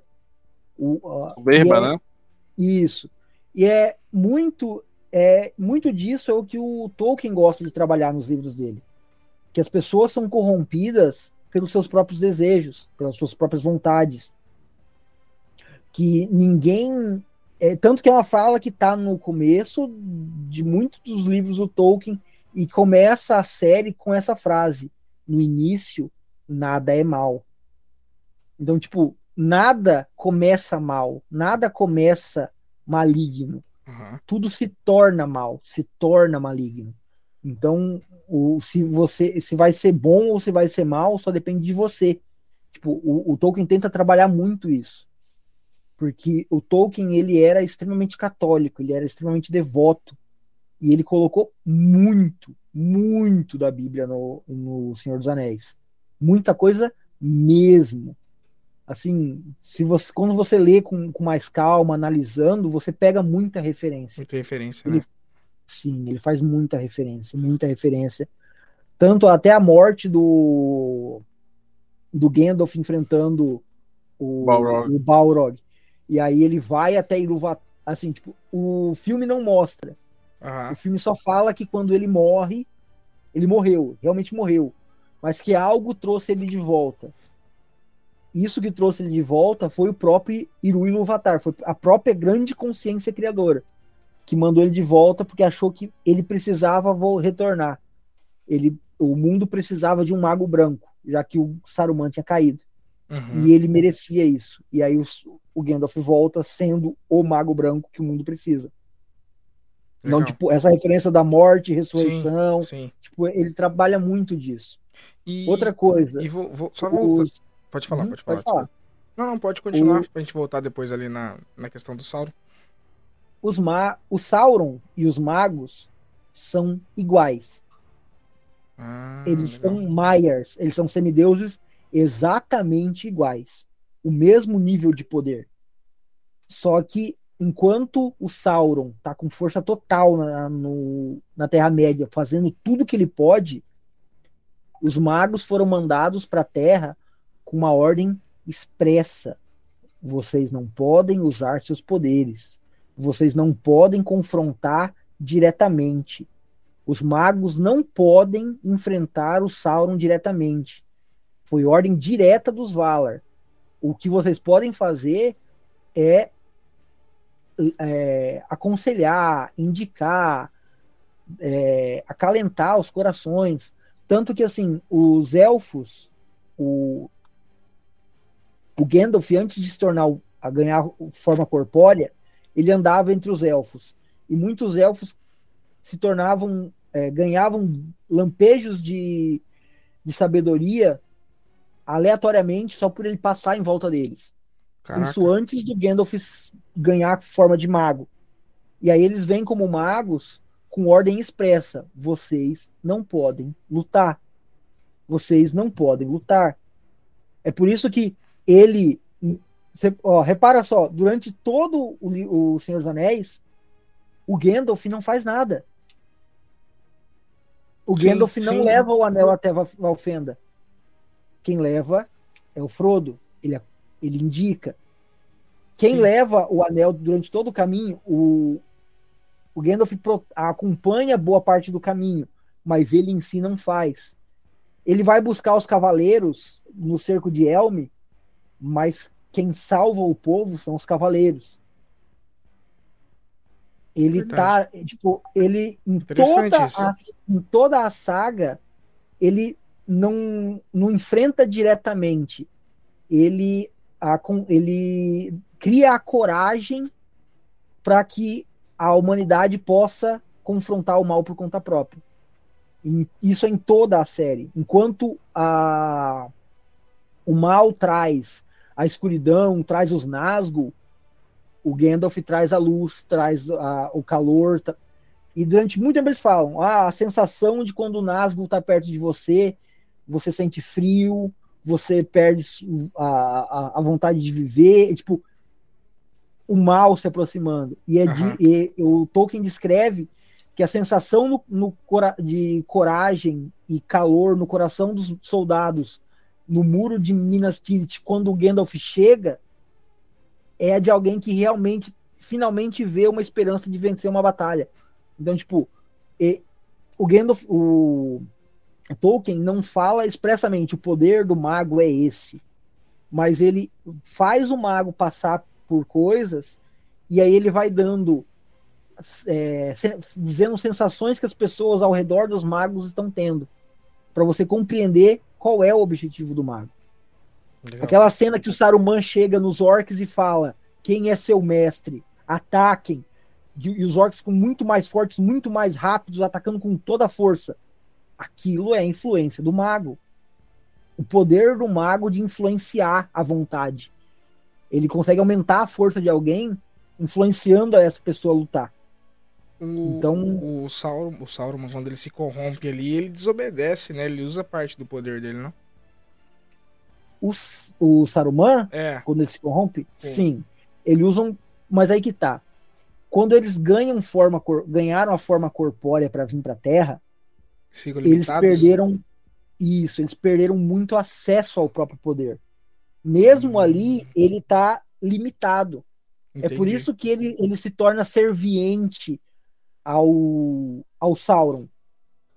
O, uh, Berba, é, né? Isso. E é muito é muito disso é o que o Tolkien gosta de trabalhar nos livros dele que as pessoas são corrompidas pelos seus próprios desejos, pelas suas próprias vontades. Que ninguém. É, tanto que é uma fala que está no começo de muitos dos livros do Tolkien e começa a série com essa frase: no início, nada é mal. Então, tipo, nada começa mal, nada começa maligno. Tudo se torna mal, se torna maligno. Então, o, se você se vai ser bom ou se vai ser mal só depende de você. Tipo, o, o, Tolkien tenta trabalhar muito isso. Porque o Tolkien ele era extremamente católico, ele era extremamente devoto. E ele colocou muito, muito da Bíblia no, no Senhor dos Anéis. Muita coisa mesmo. Assim, se você, quando você lê com, com mais calma, analisando, você pega muita referência. Muita referência, ele, né? Sim, ele faz muita referência, muita referência. Tanto até a morte do do Gandalf enfrentando o Balrog. o Balrog. E aí ele vai até Iluvatar, assim, tipo, o filme não mostra. Uhum. O filme só fala que quando ele morre, ele morreu, realmente morreu, mas que algo trouxe ele de volta. Isso que trouxe ele de volta foi o próprio Iru Iluvatar, foi a própria grande consciência criadora que mandou ele de volta porque achou que ele precisava retornar. Ele, o mundo precisava de um mago branco, já que o Saruman tinha caído. Uhum. E ele merecia isso. E aí o, o Gandalf volta sendo o mago branco que o mundo precisa. Legal. Então, tipo, essa referência da morte, ressurreição, sim, sim. Tipo, ele trabalha muito disso. E, Outra coisa. E vou, vou só os... Pode falar, uhum, pode falar. Pode falar. Não, não, pode continuar o... pra gente voltar depois ali na, na questão do Sauron os ma o Sauron e os magos são iguais. Ah, eles legal. são Maiars, eles são semideuses exatamente iguais. O mesmo nível de poder. Só que enquanto o Sauron tá com força total na, no, na Terra-média, fazendo tudo que ele pode, os magos foram mandados para a Terra com uma ordem expressa. Vocês não podem usar seus poderes. Vocês não podem confrontar diretamente. Os magos não podem enfrentar o Sauron diretamente. Foi ordem direta dos Valar. O que vocês podem fazer é é, aconselhar, indicar, é, acalentar os corações. Tanto que, assim, os elfos, o, o Gandalf, antes de se tornar, a ganhar forma corpórea, ele andava entre os elfos. E muitos elfos se tornavam, é, ganhavam lampejos de, de sabedoria aleatoriamente só por ele passar em volta deles. Caraca. Isso antes de Gandalf ganhar forma de mago. E aí eles vêm como magos com ordem expressa: vocês não podem lutar. Vocês não podem lutar. É por isso que ele. Você, ó, repara só, durante todo o, o Senhor dos Anéis, o Gandalf não faz nada. O sim, Gandalf não sim. leva o anel até Valfenda. Quem leva é o Frodo. Ele, ele indica. Quem sim. leva o anel durante todo o caminho, o, o Gandalf acompanha boa parte do caminho, mas ele em si não faz. Ele vai buscar os cavaleiros no cerco de Helm, mas quem salva o povo são os cavaleiros. Ele Verdade. tá, tipo, ele em toda, a, em toda a saga, ele não, não enfrenta diretamente. Ele, a, ele cria a coragem para que a humanidade possa confrontar o mal por conta própria. E isso é em toda a série. Enquanto a, o mal traz a escuridão, traz os Nazgûl, o Gandalf traz a luz, traz a, o calor. Tá... E durante muito tempo eles falam: ah, a sensação de quando o Nazgûl está perto de você, você sente frio, você perde a, a, a vontade de viver. E, tipo, o mal se aproximando. E, é uhum. de, e o Tolkien descreve que a sensação no, no, de coragem e calor no coração dos soldados no muro de Minas Tirith, quando o Gandalf chega, é de alguém que realmente, finalmente vê uma esperança de vencer uma batalha. Então, tipo, e, o Gandalf, o Tolkien não fala expressamente o poder do mago é esse, mas ele faz o mago passar por coisas e aí ele vai dando é, dizendo sensações que as pessoas ao redor dos magos estão tendo para você compreender qual é o objetivo do mago. Legal. Aquela cena que o Saruman chega nos orcs e fala: quem é seu mestre? Ataquem. E, os orcs com muito mais fortes, muito mais rápidos, atacando com toda a força. Aquilo é a influência do mago. O poder do mago de influenciar a vontade. Ele consegue aumentar a força de alguém, influenciando essa pessoa a lutar. O, então, o Sauron, o Sauron, quando ele se corrompe ali, ele desobedece, né? Ele usa parte do poder dele, não? O, o Saruman, é. quando ele se corrompe, sim. sim. Ele usa Mas aí que tá. Quando eles ganham forma, ganharam a forma corpórea para vir pra Terra, eles perderam isso, eles perderam muito acesso ao próprio poder. Mesmo hum. ali, ele tá limitado. Entendi. É por isso que ele, ele se torna serviente ao, ao Sauron.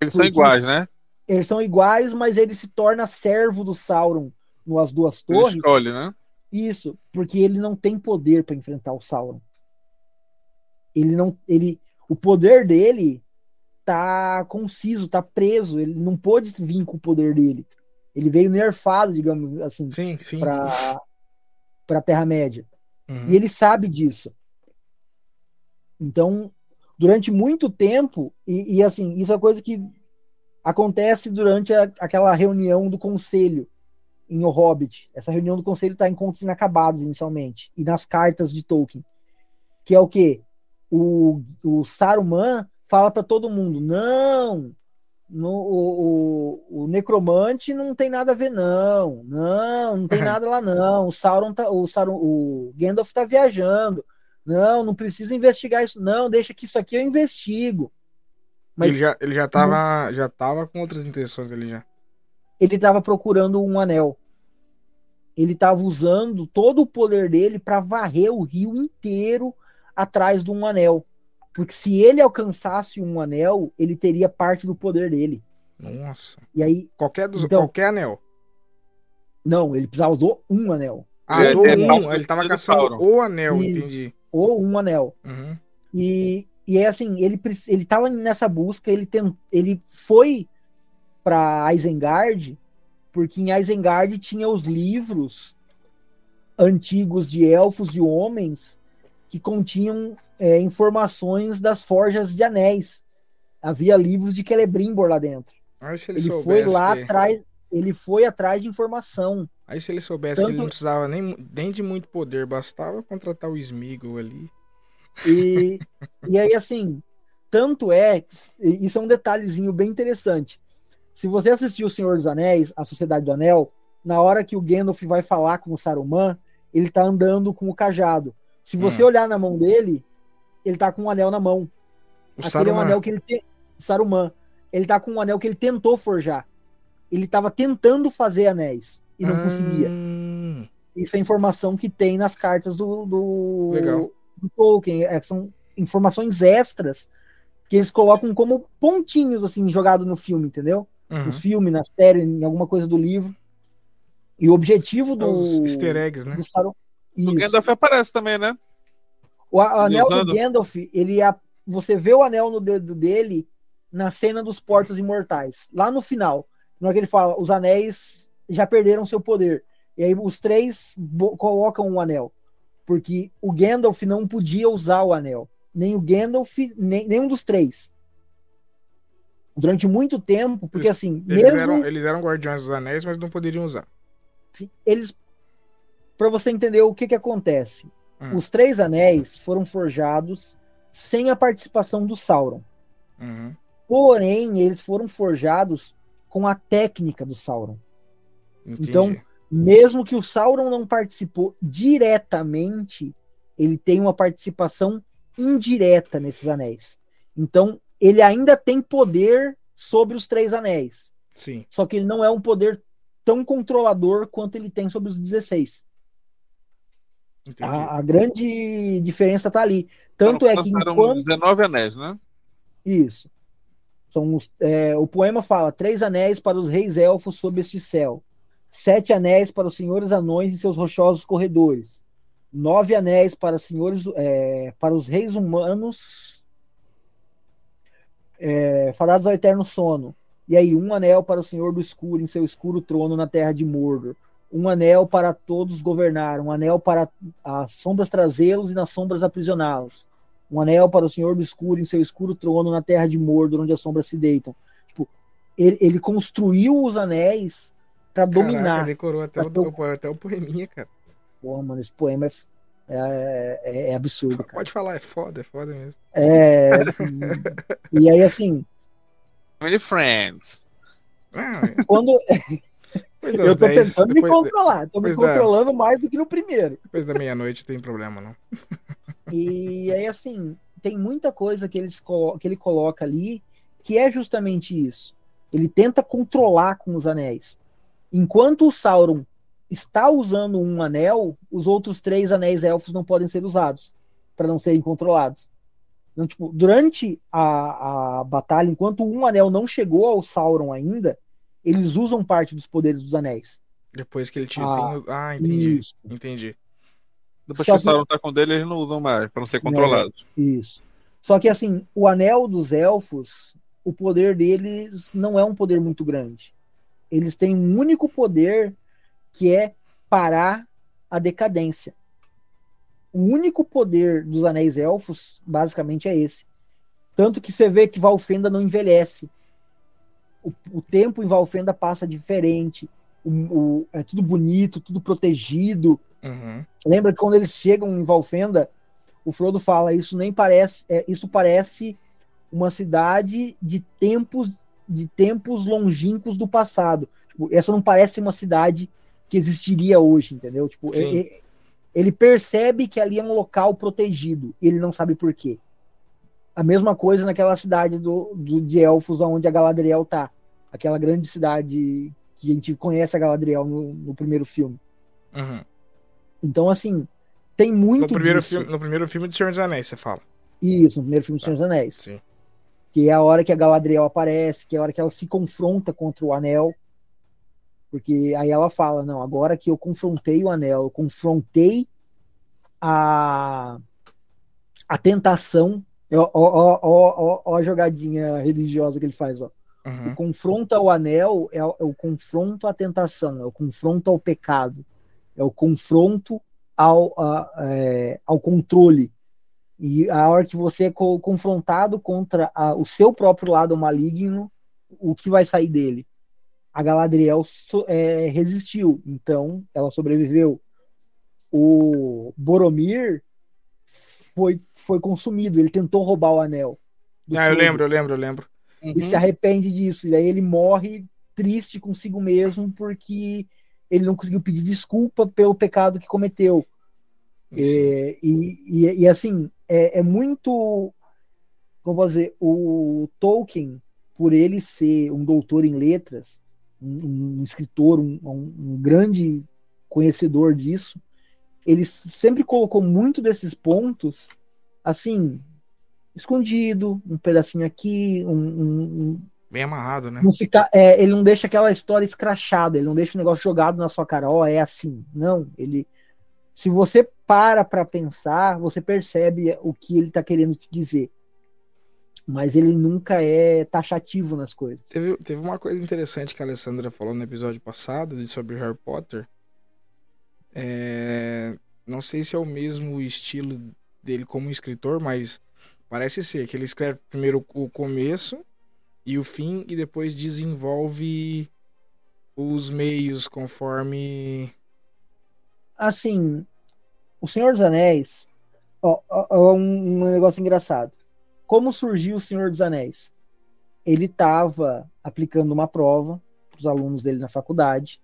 Eles são iguais, né? Eles são iguais, mas ele se torna servo do Sauron no As Duas Torres. Ele escolhe, né? Isso, porque ele não tem poder para enfrentar o Sauron. Ele não, ele, o poder dele tá conciso, tá preso. Ele não pôde vir com o poder dele. Ele veio nerfado, digamos assim, sim, sim. para para Terra Média. Uhum. E ele sabe disso. Então, durante muito tempo, e, e, assim, isso é coisa que acontece durante a, aquela reunião do conselho em O Hobbit. Essa reunião do conselho está em Contos Inacabados, inicialmente, e nas cartas de Tolkien. Que é o que? O, o Saruman fala para todo mundo: não, no, o, o, o, necromante não tem nada a ver, não. Não, não tem nada lá, não. O Sauron tá, o, Sauron, o Gandalf está viajando. Não, não precisa investigar isso, não. Deixa que isso aqui eu investigo. Mas ele já, ele já tava, já tava com outras intenções ali já. Ele estava procurando um anel. Ele estava usando todo o poder dele para varrer o rio inteiro atrás de um anel. Porque se ele alcançasse um anel, ele teria parte do poder dele. Nossa. E aí. Qualquer, dos, então, qualquer anel. Não, ele precisava usar um anel. Ah, é, é, um, ele tava caçando o anel, e, entendi. Ou um anel. Uhum. E, e é assim, ele ele estava nessa busca, ele tem, ele foi para Isengard, porque em Isengard tinha os livros antigos de elfos e homens que continham é, informações das forjas de anéis. Havia livros de Celebrimbor lá dentro. Se ele, ele foi lá atrás, ele foi atrás de informação. Aí se ele soubesse Tanto... que ele não precisava nem, nem de muito poder, bastava contratar o Smeagol ali. E, e aí, assim, tanto é, isso é um detalhezinho bem interessante. Se você assistiu O Senhor dos Anéis, A Sociedade do Anel, na hora que o Gandalf vai falar com o Saruman, ele tá andando com o cajado. Se você hum. olhar na mão dele, ele tá com um anel na mão. O Aquele Saruman. é um anel que ele tem. Saruman. Ele tá com um anel que ele tentou forjar. Ele tava tentando fazer anéis e não hum. conseguia. Isso é informação que tem nas cartas do, do, Legal. do Tolkien. É, são informações extras que eles colocam como pontinhos assim jogado no filme, entendeu? Uhum. No filme, na série, em alguma coisa do livro. E o objetivo do. Os easter eggs, né? Do. O Gandalf aparece também, né? O, o anel Usando. do Gandalf, ele é, você vê o anel no dedo dele na cena dos Portos Imortais, lá no final. Na hora que ele fala, os anéis já perderam seu poder. E aí os três colocam um anel. Porque o Gandalf não podia usar o anel. Nem o Gandalf, nem nenhum dos três. Durante muito tempo, porque assim. Eles, mesmo... eram, eles eram guardiões dos anéis, mas não poderiam usar. Eles para você entender o que, que acontece. Hum. Os três anéis foram forjados sem a participação do Sauron. Uhum. Porém, eles foram forjados com a técnica do Sauron. Entendi. Então, mesmo que o Sauron não participou diretamente, ele tem uma participação indireta nesses anéis. Então, ele ainda tem poder sobre os três anéis. Sim. Só que ele não é um poder tão controlador quanto ele tem sobre os 16. A, a, grande diferença está ali. Tanto então, é que. Enquanto... 19 anéis, né? Isso. São os, é, o poema fala: três anéis para os reis elfos sob este céu, sete anéis para os senhores anões e seus rochosos corredores, nove anéis para, senhores, é, para os reis humanos é, ao eterno sono. E aí, um anel para o senhor do escuro em seu escuro trono na terra de Mordor um anel para todos governar, um anel para as sombras trazê-los e nas sombras aprisioná-los, um anel para o Senhor do escuro em seu escuro trono na terra de Mordor, onde as sombras se deitam. Tipo, ele, ele construiu os anéis para dominar. decorou até, o, ter... até o poeminha, cara. Pô, mano, esse poema é, é, é, é absurdo. Cara. Pode falar, é foda, é foda mesmo. É. e aí, assim. Many friends. Ah, quando. eu tô 10, tentando me controlar. Da, tô me controlando da, mais do que no primeiro. Depois da meia-noite tem problema, não. e aí, assim, tem muita coisa que, eles, que ele coloca ali que é justamente isso. Ele tenta controlar com os anéis. Enquanto o Sauron está usando um anel, os outros três anéis elfos não podem ser usados para não serem controlados. Então, tipo, durante a, a batalha, enquanto um anel não chegou ao Sauron ainda, eles usam parte dos poderes dos anéis. Depois que ele tira. Ah, tem... ah entendi. Isso. Entendi. Depois Só que o Sauron tá com dele, eles não usam mais, para não ser controlados. É, isso. Só que assim, o anel dos elfos, o poder deles não é um poder muito grande. Eles têm um único poder que é parar a decadência. O único poder dos anéis elfos, basicamente, é esse. Tanto que você vê que Valfenda não envelhece o, o tempo em Valfenda passa diferente, o, o, é tudo bonito, tudo protegido. Uhum. Lembra que quando eles chegam em Valfenda, o Frodo fala: Isso nem parece, é, isso parece uma cidade de tempos de tempos longínquos do passado. Tipo, essa não parece uma cidade que existiria hoje, entendeu? Tipo, ele, ele percebe que ali é um local protegido, ele não sabe por quê. A mesma coisa naquela cidade do, do, de Elfos, onde a Galadriel tá. Aquela grande cidade que a gente conhece a Galadriel no, no primeiro filme. Uhum. Então, assim, tem muito. No primeiro, disso. filme, no primeiro filme de Senhor dos Anéis, você fala. Isso, no primeiro filme de Senhor dos Anéis. Sim. Que é a hora que a Galadriel aparece, que é a hora que ela se confronta contra o anel. Porque aí ela fala: não, agora que eu confrontei o anel, eu confrontei a a tentação, ó, ó, ó, ó, a jogadinha religiosa que ele faz, ó. Uhum. O confronto ao anel é o, é o, confronto à tentação, é o confronto ao pecado, é o confronto ao, a, é, ao controle. E a hora que você é co confrontado contra a, o seu próprio lado maligno, o que vai sair dele? A Galadriel so, é, resistiu, então ela sobreviveu. O Boromir foi, foi consumido, ele tentou roubar o anel. Ah, eu lembro, eu lembro, eu lembro. Uhum. E se arrepende disso. E aí ele morre triste consigo mesmo porque ele não conseguiu pedir desculpa pelo pecado que cometeu. É, e, e, e, assim, é, é, muito. Como posso dizer? O Tolkien, por ele ser um doutor em letras, um, um escritor, um, um, grande conhecedor disso, ele sempre colocou muito desses pontos assim escondido, um pedacinho aqui, um, um bem amarrado, né? Não fica, é, ele não deixa aquela história escrachada, ele não deixa o negócio jogado na sua cara, ó, oh, é assim. Não, ele se você para para pensar, você percebe o que ele está querendo te dizer. Mas ele nunca é taxativo nas coisas. Teve, teve uma coisa interessante que a Alessandra falou no episódio passado sobre Harry Potter. É, não sei se é o mesmo estilo dele como escritor, mas parece ser que ele escreve primeiro o começo e o fim e depois desenvolve os meios conforme assim o Senhor dos Anéis ó, ó, um, um, negócio engraçado. Como surgiu o Senhor dos Anéis? Ele estava aplicando uma prova para os alunos dele na faculdade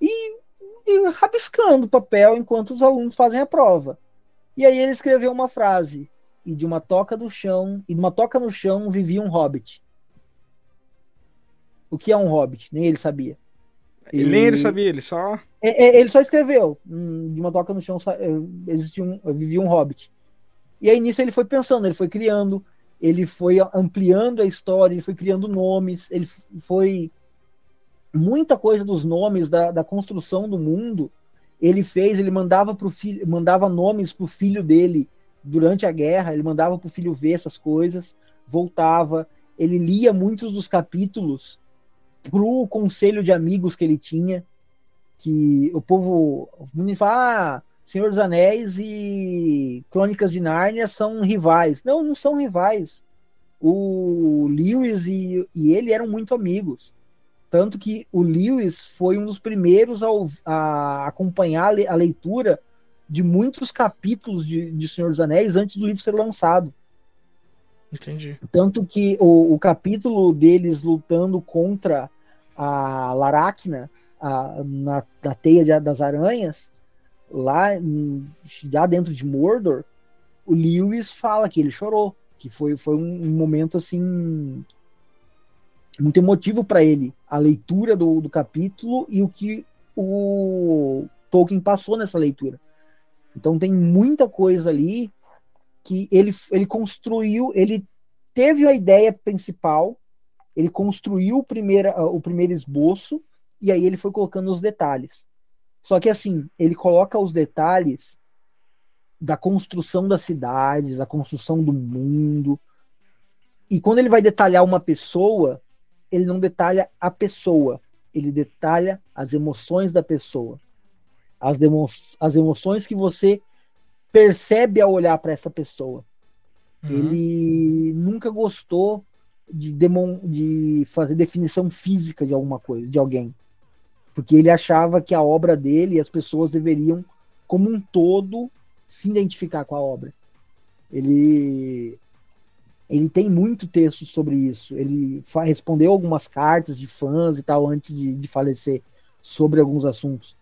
e, e rabiscando o papel enquanto os alunos fazem a prova. E aí ele escreveu uma frase e de uma toca do chão e de uma toca no chão vivia um hobbit. O que é um hobbit, nem ele sabia. E... Nem ele sabia, ele só. É, é, ele só escreveu. Hum, de uma toca no chão é, existia um, vivia um hobbit. E aí nisso ele foi pensando, ele foi criando, ele foi ampliando a história, ele foi criando nomes, ele foi. Muita coisa dos nomes da, da construção do mundo ele fez, ele mandava pro filho, mandava nomes pro filho dele durante a guerra, ele mandava pro filho ver essas coisas, voltava, ele lia muitos dos capítulos pro conselho de amigos que ele tinha, que o povo o fala, ah, Senhor dos Anéis e Crônicas de Nárnia são rivais. Não, não são rivais. O Lewis e, e ele eram muito amigos. Tanto que o Lewis foi um dos primeiros a, a acompanhar a leitura de muitos capítulos de, de Senhor dos Anéis antes do livro ser lançado. Entendi. Tanto que o, o capítulo deles lutando contra a Laracna a, na, na teia de, das aranhas, lá já dentro de Mordor, o Lewis fala que ele chorou, que foi, foi um, um momento assim muito emotivo para ele, a leitura do, do capítulo e o que o Tolkien passou nessa leitura. Então tem muita coisa ali que ele, ele construiu, ele teve a ideia principal, ele construiu o primeiro, o primeiro esboço e aí ele foi colocando os detalhes. Só que assim, ele coloca os detalhes da construção das cidades, da construção do mundo. E quando ele vai detalhar uma pessoa, ele não detalha a pessoa, ele detalha as emoções da pessoa. As, emo as emoções que você percebe ao olhar para essa pessoa. Uhum. Ele nunca gostou de, demon, de fazer definição física de alguma coisa, de alguém. Porque ele achava que a obra dele e as pessoas deveriam, como um todo, se identificar com a obra. Ele ele tem muito texto sobre isso. Ele respondeu algumas cartas de fãs e tal antes de, de falecer sobre alguns assuntos.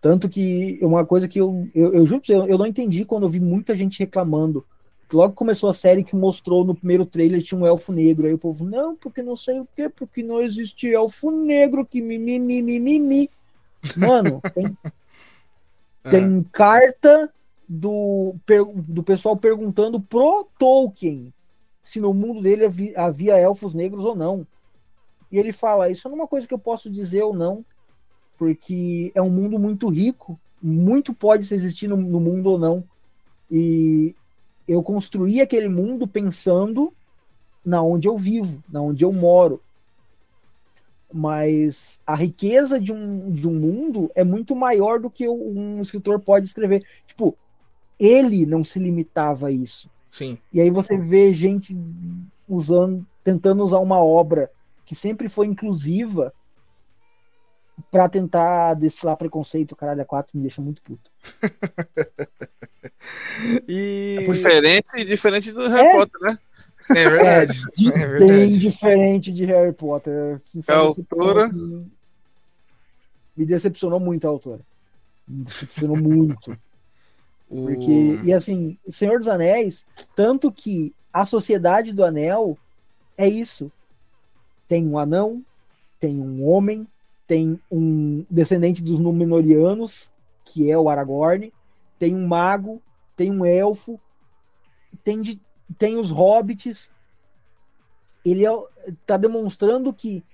Tanto que uma coisa que eu, eu, eu juro, eu, eu não entendi quando eu vi muita gente reclamando. Logo começou a série que mostrou no primeiro trailer tinha um elfo negro. Aí o povo, não, porque não sei o quê, porque não existe elfo negro que mimimi, mimimi. Mano, tem, é. tem carta do, do pessoal perguntando pro Tolkien se no mundo dele havia, havia elfos negros ou não. E ele fala: Isso é uma coisa que eu posso dizer ou não porque é um mundo muito rico, muito pode existir no, no mundo ou não. E eu construí aquele mundo pensando na onde eu vivo, na onde eu moro. Mas a riqueza de um, de um mundo é muito maior do que um escritor pode escrever. Tipo, ele não se limitava a isso. Sim. E aí você vê gente usando, tentando usar uma obra que sempre foi inclusiva para tentar destilar preconceito, caralho, a quatro me deixa muito puto. e... É diferente, diferente do Harry é. Potter, né? É verdade. É, de, é verdade. Bem diferente de Harry Potter. a autora. Me decepcionou muito a autora. Me decepcionou muito. Porque, e assim, o Senhor dos Anéis, tanto que a Sociedade do Anel é isso. Tem um anão, tem um homem, tem um descendente dos Númenóreanos, que é o Aragorn, tem um mago, tem um elfo, tem, de, tem os hobbits. Ele está é, demonstrando que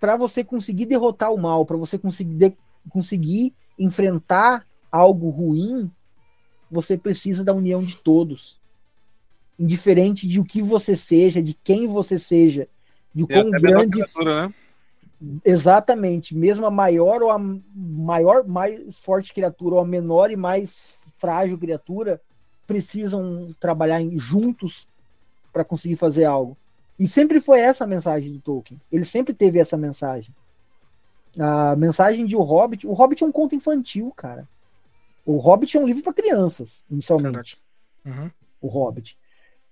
para você conseguir derrotar o mal, para você conseguir, de, conseguir enfrentar algo ruim, você precisa da união de todos indiferente de o que você seja, de quem você seja, de quão grande. Né? Exatamente, mesmo a maior ou a maior, mais forte criatura, ou a menor e mais frágil criatura, precisam trabalhar juntos para conseguir fazer algo. E sempre foi essa a mensagem do Tolkien. Ele sempre teve essa mensagem. A mensagem de O Hobbit. O Hobbit é um conto infantil, cara. O Hobbit é um livro para crianças, inicialmente. Uhum. O Hobbit.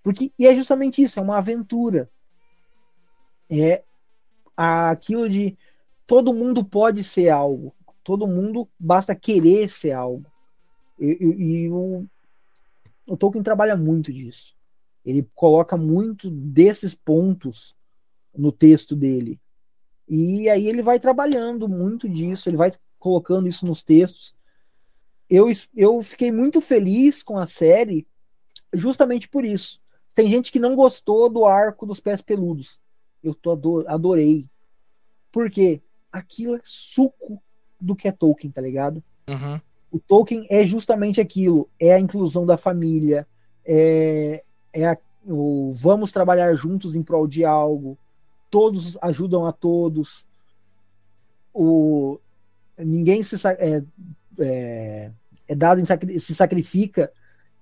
Porque, e é justamente isso, é uma aventura. É aquilo de todo mundo pode ser algo. Todo mundo basta querer ser algo. E, e, e o, o Tolkien trabalha muito disso. Ele coloca muito desses pontos no texto dele. E aí ele vai trabalhando muito disso, ele vai colocando isso nos textos. Eu, eu fiquei muito feliz com a série justamente por isso. Tem gente que não gostou do arco dos pés peludos. Eu tô ador adorei. Por quê? Aquilo é suco do que é Tolkien, tá ligado? Uhum. O Tolkien é justamente aquilo. É a inclusão da família. É, é a, o vamos trabalhar juntos em prol de algo. Todos ajudam a todos. O, ninguém se é, é, é dado em se sacrifica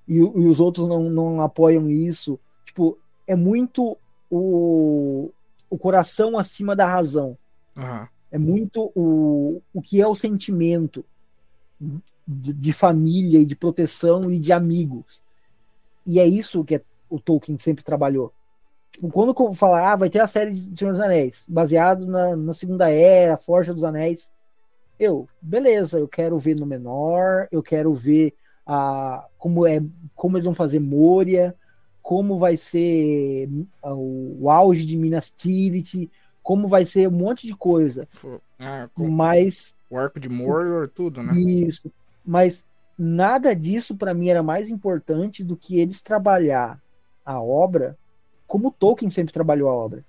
e, e os outros não, não apoiam isso. Tipo, é muito o, o coração acima da razão. Uhum. É muito o, o que é o sentimento de, de, família e de proteção e de amigos. E é isso que é, o Tolkien sempre trabalhou. Tipo, quando falar, ah, vai ter a série de Senhor dos Anéis, baseado na, na Segunda Era, Forja dos Anéis, eu, beleza, eu quero ver no menor, eu quero ver a, como é como eles vão fazer Moria, como vai ser o, o auge de Minas Tirith, como vai ser um monte de coisa. Ah, mas o arco de Mordor, tudo, né? Isso. Mas nada disso para mim era mais importante do que eles trabalhar a obra como Tolkien sempre trabalhou a obra,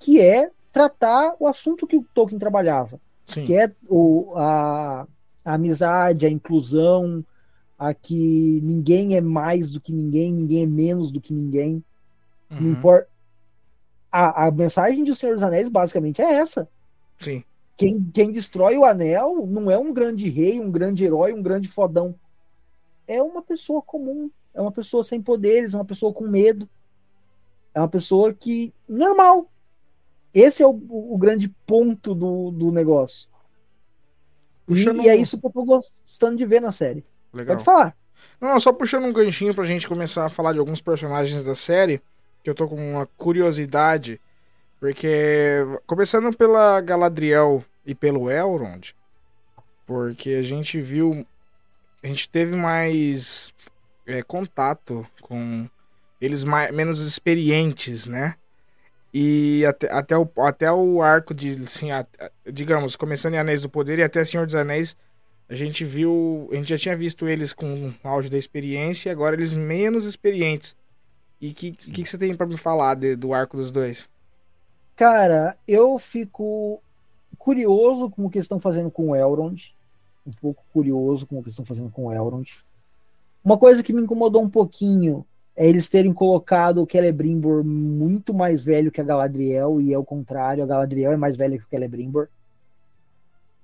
que é tratar o assunto que o Tolkien trabalhava, Sim. que é o, a, a amizade, a inclusão, a que ninguém é mais do que ninguém, ninguém é menos do que ninguém. Uhum. Não importa. A, a mensagem de O Senhor dos Anéis basicamente é essa. Sim. Quem, quem destrói o anel não é um grande rei, um grande herói, um grande fodão. É uma pessoa comum. É uma pessoa sem poderes, é uma pessoa com medo. É uma pessoa que. normal. Esse é o, o grande ponto do, do negócio. E, e, é isso que eu tô gostando de ver na série. Legal. Pode falar. Não, só puxando um ganchinho pra gente começar a falar de alguns personagens da série, que eu tô com uma curiosidade, porque começando pela Galadriel e pelo Elrond, porque a gente viu, a gente teve mais é, contato com eles mais, menos experientes, né? E até, até, o, até o arco de, assim, a, digamos, começando em Anéis do Poder e até Senhor dos Anéis, a gente viu, a gente já tinha visto eles com o auge da experiência e agora eles menos experientes. E o que, que, que, você tem para me falar de, do arco dos dois? Cara, eu fico curioso com o que estão fazendo com o Elrond. Um pouco curioso com o que estão fazendo com o Elrond. Uma coisa que me incomodou um pouquinho é eles terem colocado o Celebrimbor muito mais velho que a Galadriel, e é o contrário, a Galadriel é mais velha que o Celebrimbor.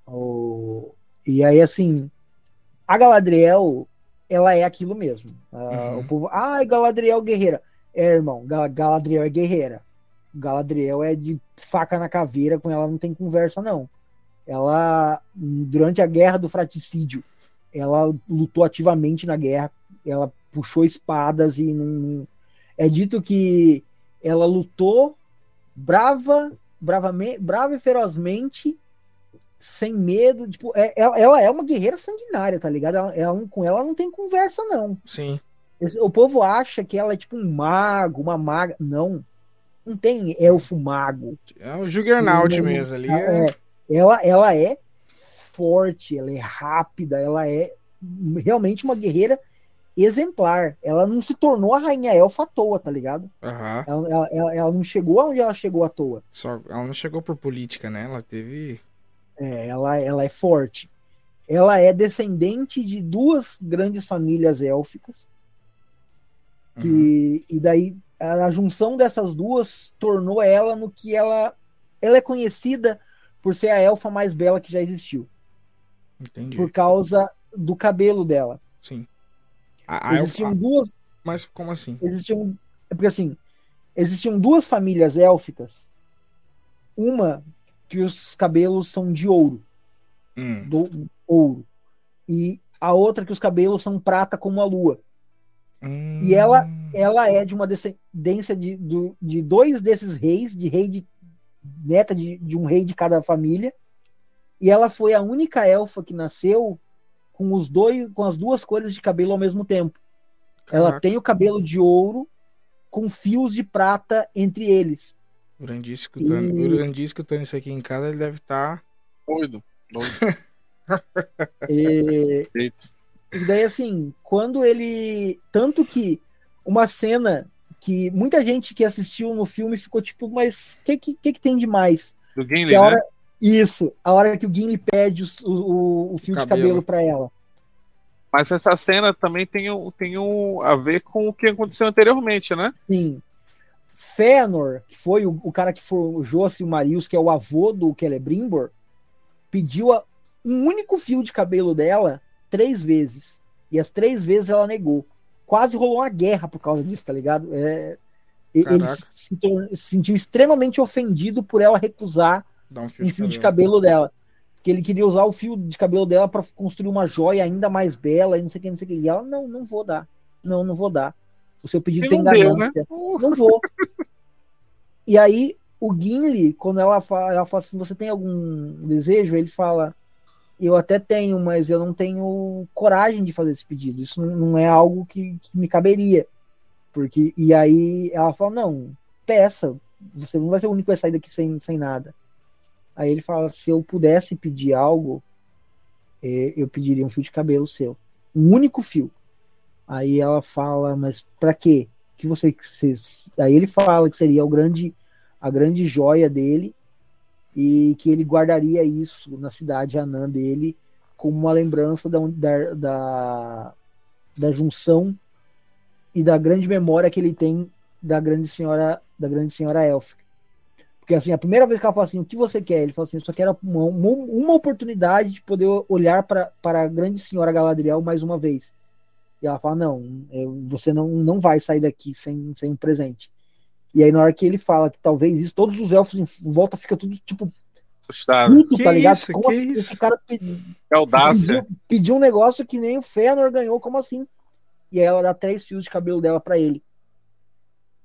O... E aí, assim, a Galadriel, ela é aquilo mesmo. Uhum. O povo, ah, Galadriel guerreira. É, irmão, Galadriel é guerreira. Galadriel é de faca na caveira, com ela não tem conversa, não. Ela, durante a guerra do fraticídio, ela lutou ativamente na guerra, ela puxou espadas e não. É dito que ela lutou brava, bravamente, brava e ferozmente, sem medo. Tipo, é, é ela é uma guerreira sanguinária, tá ligado? Ela, ela, com ela não tem conversa, não. Sim. O povo acha que ela é tipo um mago, uma maga. Não. Não tem elfo mago. É o Juggernaut não, mesmo ali. É... é... Ela, ela é forte, ela é rápida, ela é realmente uma guerreira exemplar. Ela não se tornou a rainha elfa à toa, tá ligado? Uhum. Ela, ela, ela, ela, não chegou aonde ela chegou à toa. Só, ela não chegou por política, né? Ela teve. É, ela, ela é forte. Ela é descendente de duas grandes famílias élficas. Que, uhum. E daí a, a junção dessas duas tornou ela no que ela. Ela é conhecida por ser a elfa mais bela que já existiu. Entendi. Por causa do cabelo dela. Sim. A, a existiam elfa... duas. Mas como assim? Existiam. É porque assim, existiam duas famílias élficas. Uma que os cabelos são de ouro. Hum. Do ouro. E a outra que os cabelos são prata como a lua. Hum. E ela, ela é de uma descendência de, de, de dois desses reis, de rei de neta de, de um rei de cada família. E ela foi a única elfa que nasceu com os dois, com as duas cores de cabelo ao mesmo tempo. Caraca. Ela tem o cabelo de ouro com fios de prata entre eles. O Randy escutando, e... o Randy escutando isso aqui em casa, ele deve estar tá... doido, doido. e... e daí assim, quando ele tanto que uma cena que muita gente que assistiu no filme ficou tipo, mas o que, que, que, tem de mais? Do Gimli, a hora, né? Isso, a hora que o Gimli pede o, o, o fio cabelo. de cabelo para ela. Mas essa cena também tem, um, tem um, a ver com o que aconteceu anteriormente, né? Sim. Fëanor, que foi o, o cara que forjou o Marius, que é o avô do Celebrimbor, pediu a, um único fio de cabelo dela três vezes. E as três vezes ela negou quase rolou uma guerra por causa disso, tá ligado? É, ele se, se, sentiu extremamente ofendido por ela recusar um fio, um fio de, cabelo. de cabelo dela. Porque ele queria usar o fio de cabelo dela para construir uma joia ainda mais bela e não sei o que, não sei o que. E ela, não, não vou dar. Não, não vou dar. O seu pedido tem ganância. Né? Não vou. e aí, o Gimli, quando ela fala, ela fala assim, você tem algum desejo? Ele fala, eu até tenho, mas eu não tenho coragem de fazer esse pedido. Isso não é algo que, que me caberia. Porque, e aí ela fala, não, peça, você não vai ser o único vai sair daqui sem, sem nada. Aí ele fala, se eu pudesse pedir algo, é, eu pediria um fio de cabelo seu. Um único fio. Aí ela fala, mas para quê? Que você, que Aí ele fala que seria o grande, a grande joia dele e que ele guardaria isso na cidade Anã dele como uma lembrança da, da, da, da junção e da grande memória que ele tem da grande senhora da grande senhora élfica. Porque assim, a primeira vez que ela fala assim, o que você quer? Ele fala assim, eu só quero uma, uma, oportunidade de poder olhar para a grande senhora Galadriel mais uma vez. E ela fala, não, você não, não vai sair daqui sem, sem um presente. E aí, na hora que ele fala que talvez isso, todos os elfos em volta ficam tudo tipo. Assustado. Puto, tá ligado? Isso, como assim? Esse cara pediu, pediu, pediu, um negócio que nem o Fëanor ganhou, como assim? E aí ela dá três fios de cabelo dela para ele.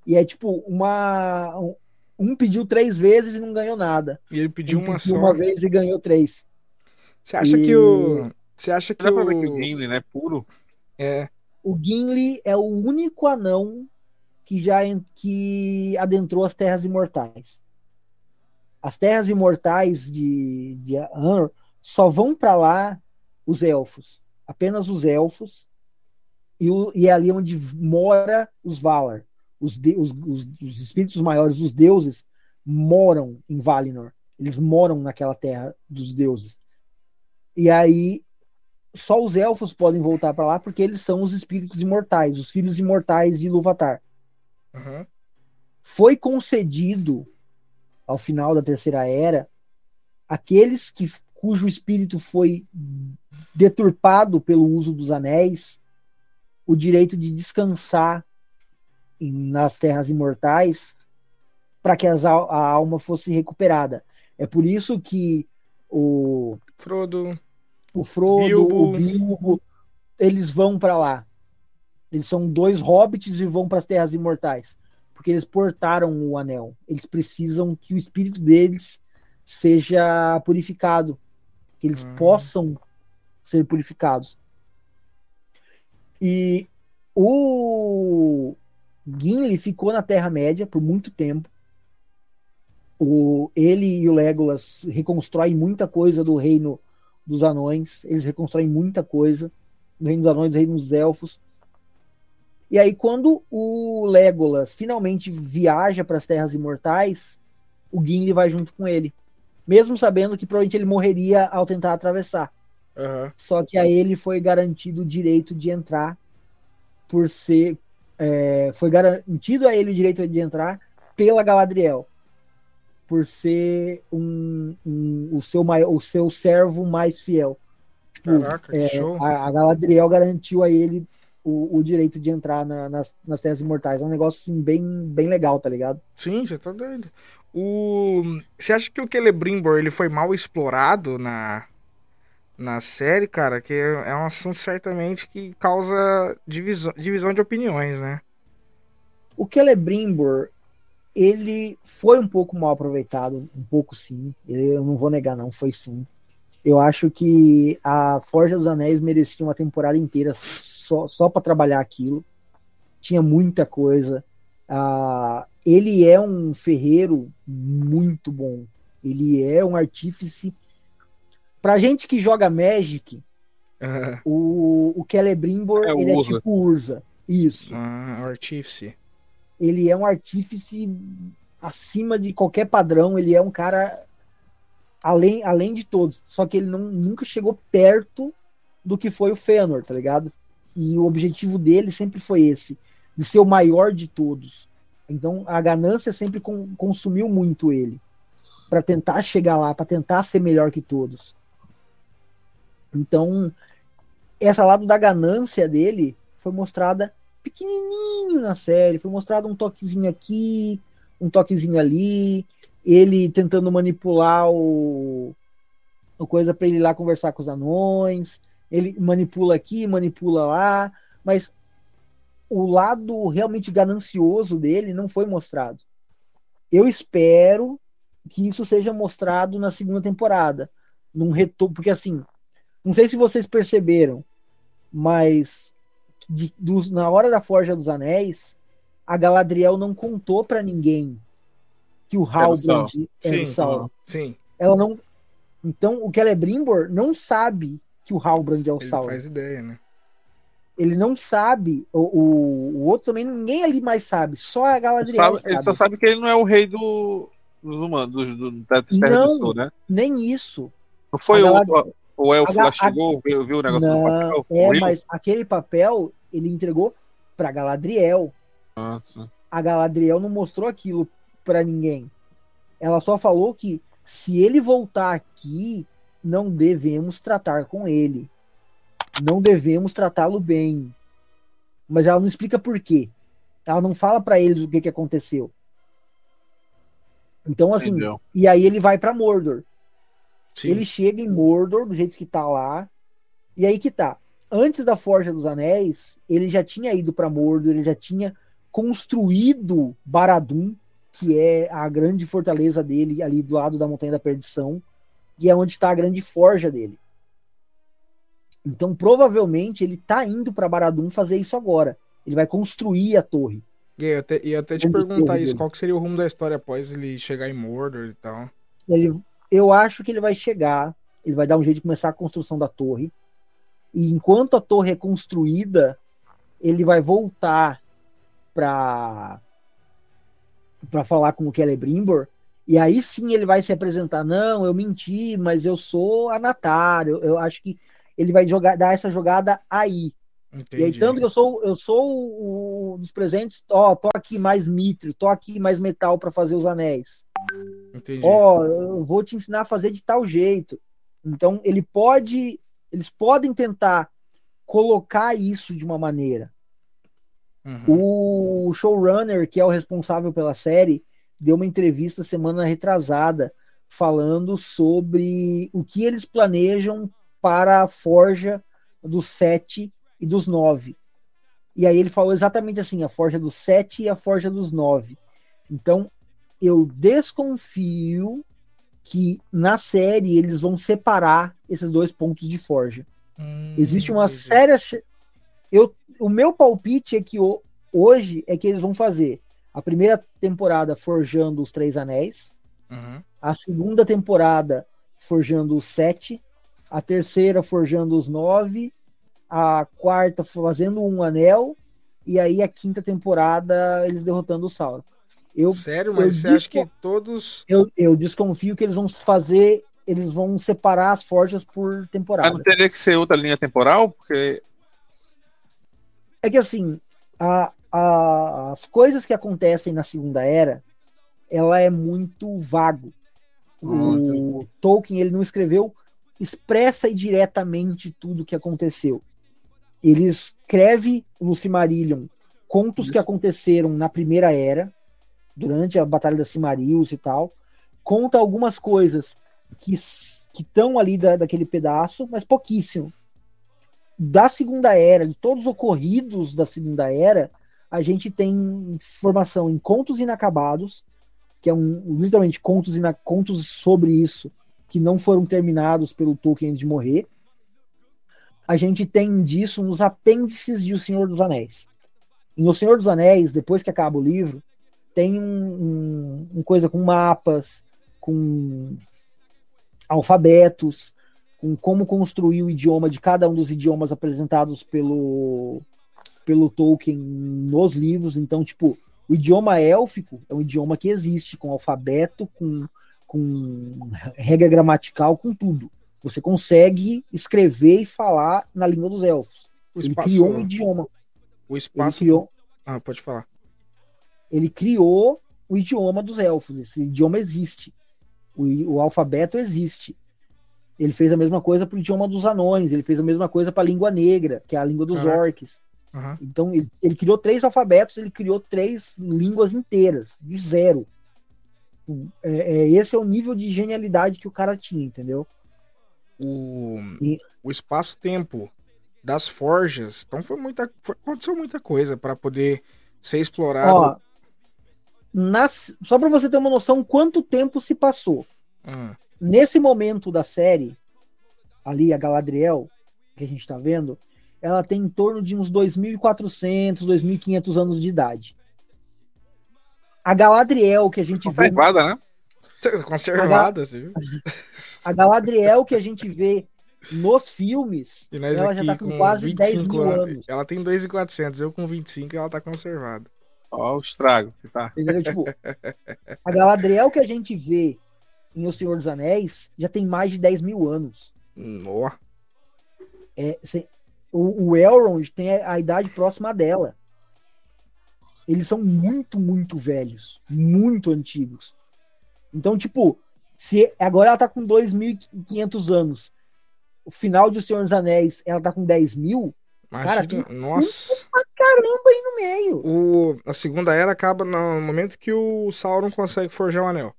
E é tipo, uma. Um pediu três vezes e não ganhou nada. E ele pediu um uma pediu só. Uma vez e ganhou três. Você acha e... que o. Você acha que Dá o. Pra ver que o Gimli, né? Puro. É. O Gimli é o único anão que já que adentrou as terras imortais. As terras imortais de, de Anor só vão para lá os elfos, apenas os elfos, e, o, e é ali onde mora os Valar, os, de, os, os, os espíritos maiores, os deuses, moram em Valinor. Eles moram naquela terra dos deuses. E aí só os elfos podem voltar para lá porque eles são os espíritos imortais, os filhos imortais de Luvatar. Uhum. Foi concedido ao final da Terceira Era aqueles que cujo espírito foi deturpado pelo uso dos anéis o direito de descansar em, nas terras imortais para que as, a alma fosse recuperada. É por isso que o Frodo, o Frodo, Bilbo. o Bilbo, eles vão para lá. Eles são dois hobbits e vão para as terras imortais, porque eles portaram o anel. Eles precisam que o espírito deles seja purificado, que eles uhum. possam ser purificados. E o Gimli ficou na Terra Média por muito tempo. O, ele e o Legolas reconstroem muita coisa do reino dos anões. Eles reconstroem muita coisa do reino dos anões, do reino dos elfos. E aí, quando o Legolas finalmente viaja para as Terras Imortais, o Gimli vai junto com ele. Mesmo sabendo que provavelmente ele morreria ao tentar atravessar. Uhum. Só que a ele foi garantido o direito de entrar por ser. É, foi garantido a ele o direito de entrar pela Galadriel. Por ser um, um o, seu maior, o seu servo mais fiel. Tipo, Caraca, é, a, a, Galadriel garantiu a ele o, o direito de entrar na, nas, nas Terras Imortais. É um negócio assim, bem, bem legal, tá ligado? Sim, você tá doido. O... Você acha que o Celebrimbor ele foi mal explorado na, na série, cara, que é um assunto certamente que causa divisão, divisão de opiniões, né? O Celebrimbor, ele foi um pouco mal aproveitado, um pouco sim, eu não vou negar não, foi sim. Eu acho que a Forja dos Anéis merecia uma temporada inteira só, só para trabalhar aquilo. Tinha muita coisa. Uh, ele é um ferreiro muito bom. Ele é um artífice Pra gente que joga Magic, uhum. o, o Celebrimbor, é, ele é tipo Urza. Isso. Ah, artífice. Ele é um artífice acima de qualquer padrão. Ele é um cara além, além de todos. Só que ele não, nunca chegou perto do que foi o Fëanor, tá ligado? E o objetivo dele sempre foi esse, de ser o maior de todos. Então a ganância sempre com, consumiu muito ele para tentar chegar lá, para tentar ser melhor que todos. Então, essa lado da ganância dele foi mostrada pequenininho na série, foi mostrado um toquezinho aqui, um toquezinho ali, ele tentando manipular o, o coisa para ele ir lá conversar com os anões, ele manipula aqui, manipula lá, mas o lado realmente ganancioso dele não foi mostrado. Eu espero que isso seja mostrado na segunda temporada, num retorno, porque assim, não sei se vocês perceberam, mas de, na hora da Forja dos Anéis, a Galadriel não contou para ninguém que o Halbrand era o Sauron. Sim. Ela não. Então o Celebrimbor não sabe que o Halbrand é o ele Sauron. faz ideia, né? Ele não sabe, o, o, o, outro também, ninguém ali mais sabe, só a Galadriel. Sabe, sabe. Ele só sabe que ele não é o rei do, dos humanos, do, do, da Terra não, do Sul, né? Nem isso. Não foi o, o elfo lá chegou, viu, viu o negócio não, do papel? É, mas aquele papel ele entregou pra Galadriel. Ah, a Galadriel não mostrou aquilo para ninguém. Ela só falou que se ele voltar aqui, não devemos tratar com ele. Não devemos tratá-lo bem. Mas ela não explica por quê. Ela não fala para eles o que, que aconteceu. Então, assim, Entendeu. e aí ele vai para Mordor. Sim. Ele chega em Mordor, do jeito que tá lá. E aí que tá. Antes da Forja dos Anéis, ele já tinha ido para Mordor, ele já tinha construído Barad-dûr, que é a grande fortaleza dele ali do lado da Montanha da Perdição, e é onde está a grande forja dele. Então, provavelmente, ele tá indo para Barad-dûr fazer isso agora. Ele vai construir a torre. E eu até, ia até te perguntar isso, qual que seria o rumo da história após ele chegar em Mordor e tal? Ele, eu acho que ele vai chegar, ele vai dar um jeito de começar a construção da torre. E enquanto a torre é construída, ele vai voltar para para falar com o Celebrimbor. E aí sim ele vai se apresentar. Não, eu menti, mas eu sou a Natália. Eu, acho que ele vai jogar, dar essa jogada aí. Entendi. E aí, tanto que eu sou, eu sou o, dos presentes, ó, tô aqui mais mitrio, tô aqui mais metal para fazer os anéis. Ó, eu vou te ensinar a fazer de tal jeito. Então, ele pode, eles podem tentar colocar isso de uma maneira. Uhum. O showrunner, que é o responsável pela série, deu uma entrevista semana retrasada falando sobre o que eles planejam para a forja dos sete e dos nove. E aí ele falou exatamente assim: a forja dos sete e a forja dos nove. Então eu desconfio que na série eles vão separar esses dois pontos de forja. Hum, Existe uma séria. Eu, o meu palpite é que o, hoje é que eles vão fazer a primeira temporada forjando os três anéis, uhum. a segunda temporada forjando os sete, a terceira forjando os nove, a quarta fazendo um anel, e aí a quinta temporada eles derrotando o Sauron. Eu, Sério, mas você acha que todos. Eu, eu desconfio que eles vão fazer. Eles vão separar as forjas por temporada. Mas não teria que ser outra linha temporal? Porque. É que assim, a, a, as coisas que acontecem na Segunda Era, ela é muito vago. O Tolkien ele não escreveu expressa e diretamente tudo o que aconteceu. Ele escreve no Silmarillion contos que aconteceram na Primeira Era, durante a Batalha da Silmarils e tal. Conta algumas coisas que estão ali da, daquele pedaço, mas pouquíssimo. Da Segunda Era, de todos os ocorridos da Segunda Era, a gente tem informação em Contos Inacabados, que é um literalmente contos, ina, contos sobre isso que não foram terminados pelo Tolkien de morrer. A gente tem disso nos apêndices de O Senhor dos Anéis. Em O Senhor dos Anéis, depois que acaba o livro, tem um, um coisa com mapas, com alfabetos, com como construir o idioma de cada um dos idiomas apresentados pelo, pelo Tolkien nos livros. Então, tipo, o idioma élfico é um idioma que existe, com alfabeto, com, com regra gramatical, com tudo. Você consegue escrever e falar na língua dos elfos. O Ele criou um idioma. O espaço. Ele criou... Ah, pode falar ele criou o idioma dos elfos. Esse idioma existe. O, o alfabeto existe. Ele fez a mesma coisa para o idioma dos anões, ele fez a mesma coisa para a língua negra, que é a língua dos uhum. orcs. Uhum. Então, ele, ele, criou três alfabetos, ele criou três línguas inteiras, de zero. É, é, esse é o nível de genialidade que o cara tinha, entendeu? O, e... o espaço-tempo das forjas, então foi muita, foi, aconteceu muita coisa para poder ser explorado. Ó, nas, só para você ter uma noção quanto tempo se passou. Uhum. Nesse momento da série, ali a Galadriel, que a gente está vendo, ela tem em torno de uns 2.400, 2.500 anos de idade. A Galadriel que a gente Conservada, vê... né? Conservada, a, sim. A Galadriel que a gente vê nos filmes, ela já tá com, com quase 10 mil anos. anos. Ela tem 2.400, eu com 25 ela tá conservada. Ó, o estrago que tá. Entendeu? Tipo, a Galadriel que a gente vê em O Senhor dos Anéis já tem mais de 10 mil anos. Nó. É, o, o Elrond tem a, a idade próxima dela. Eles são muito, muito velhos. Muito antigos. Então, tipo, se agora ela tá com 2.500 anos. O final de O Senhor dos Anéis, ela tá com 10 mil. Cara, tem nossa. Pra caramba aí no meio. O, a segunda era acaba no momento que o Sauron consegue forjar o anel.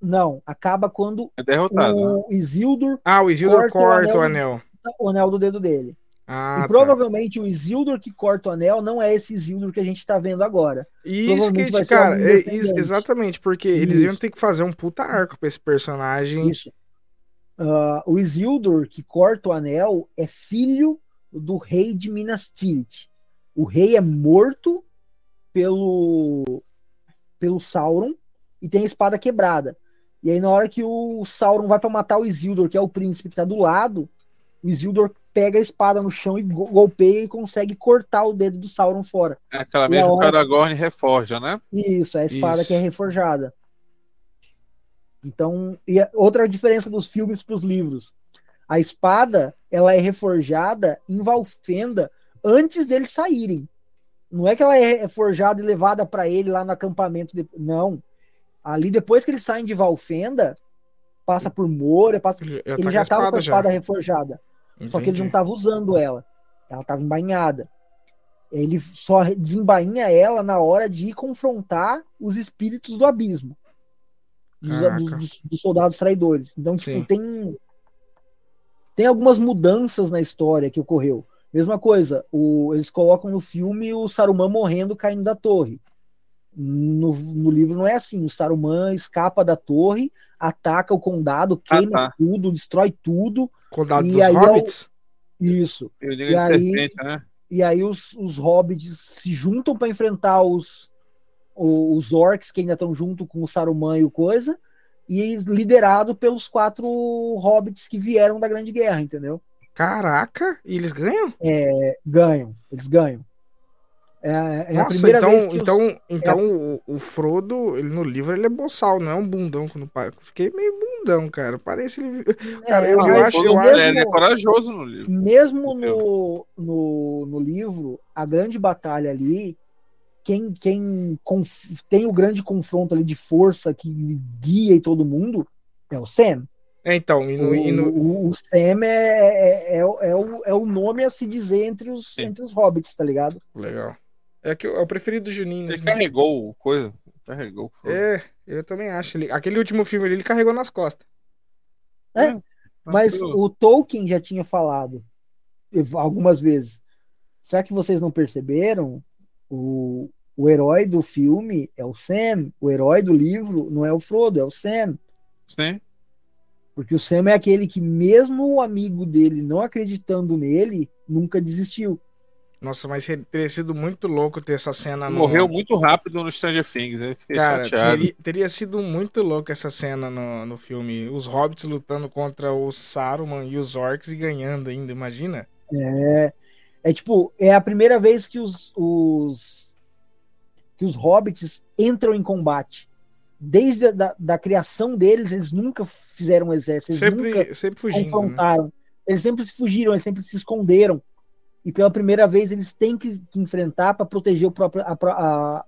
Não, acaba quando é derrotado, o né? Isildur. Ah, o Isildur corta, o, anel, o anel. O anel do dedo dele. Ah, e tá. provavelmente o Isildur que corta o anel não é esse Isildur que a gente tá vendo agora. Isso que, cara, é, exatamente, porque Isso. eles iam ter que fazer um puta arco pra esse personagem. Isso. Uh, o Isildur que corta o anel é filho do rei de Minas Tirith. O rei é morto pelo pelo Sauron e tem a espada quebrada. E aí na hora que o Sauron vai para matar o Isildur, que é o príncipe que tá do lado, o Isildur pega a espada no chão e golpeia e consegue cortar o dedo do Sauron fora. É aquela mesma hora... que o Aragorn reforja, né? Isso, é a espada Isso. que é reforjada. Então, e outra diferença dos filmes para os livros. A espada, ela é reforjada em Valfenda antes deles saírem. Não é que ela é forjada e levada para ele lá no acampamento. De... Não. Ali, depois que eles saem de Valfenda, passa por Moura, passa... ele, ele tá já estava com a espada já. reforjada. Entendi. Só que ele não estava usando ela. Ela estava embainhada. Ele só desembainha ela na hora de ir confrontar os espíritos do abismo. Dos, dos, dos soldados traidores. Então, tipo, tem. Tem algumas mudanças na história que ocorreu. Mesma coisa, o, eles colocam no filme o Saruman morrendo caindo da torre. No, no, livro não é assim. O Saruman escapa da torre, ataca o condado, ah, queima ah, tá. tudo, destrói tudo. Condado e dos aí hobbits? É o... Isso. E aí, né? e aí os, os hobbits se juntam para enfrentar os, os orcs que ainda estão junto com o Saruman e o coisa, e liderado pelos quatro hobbits que vieram da Grande Guerra, entendeu? Caraca, e eles ganham? É, ganham, eles ganham. É, é Nossa, a primeira então, vez que então, os... então é... o, o, Frodo, ele no livro, ele é boçal, não é um bundão quando Fiquei meio bundão, cara. Parece ele. É, cara, eu, eu acho, eu acho. Ele é corajoso no livro. Mesmo no, no, no livro, a grande batalha ali, quem, quem conf... tem o grande confronto ali de força que guia e todo mundo é o Sam. É, então, e no, o, e no... o, o Sam é, é, é, é, o, é o nome a se dizer entre os, entre os hobbits, tá ligado? Legal. É que é o preferido do Juninho. Ele né? carregou coisa. Carregou. É, eu também acho. Ele, aquele último filme ali, ele carregou nas costas. É, é mas o Tolkien já tinha falado algumas vezes. Será que vocês não perceberam? O, o herói do filme é o Sam, o herói do livro não é o Frodo, é o Sam. Sim. Porque o Sam é aquele que, mesmo o amigo dele não acreditando nele, nunca desistiu. Nossa, mas teria sido muito louco ter essa cena. No... Morreu muito rápido no Stranger Things, né? Cara, teria, teria, sido muito louco essa cena no, no filme. Os hobbits lutando contra o Saruman e os orcs e ganhando ainda, imagina? É. É tipo, é a primeira vez que os, os que os hobbits entram em combate desde a da, da, criação deles, eles nunca fizeram um exército, eles sempre, nunca sempre fugindo, né? confrontaram. Né? Eles sempre fugiram, eles sempre se esconderam. E pela primeira vez eles têm que, que enfrentar para proteger o próprio a, a,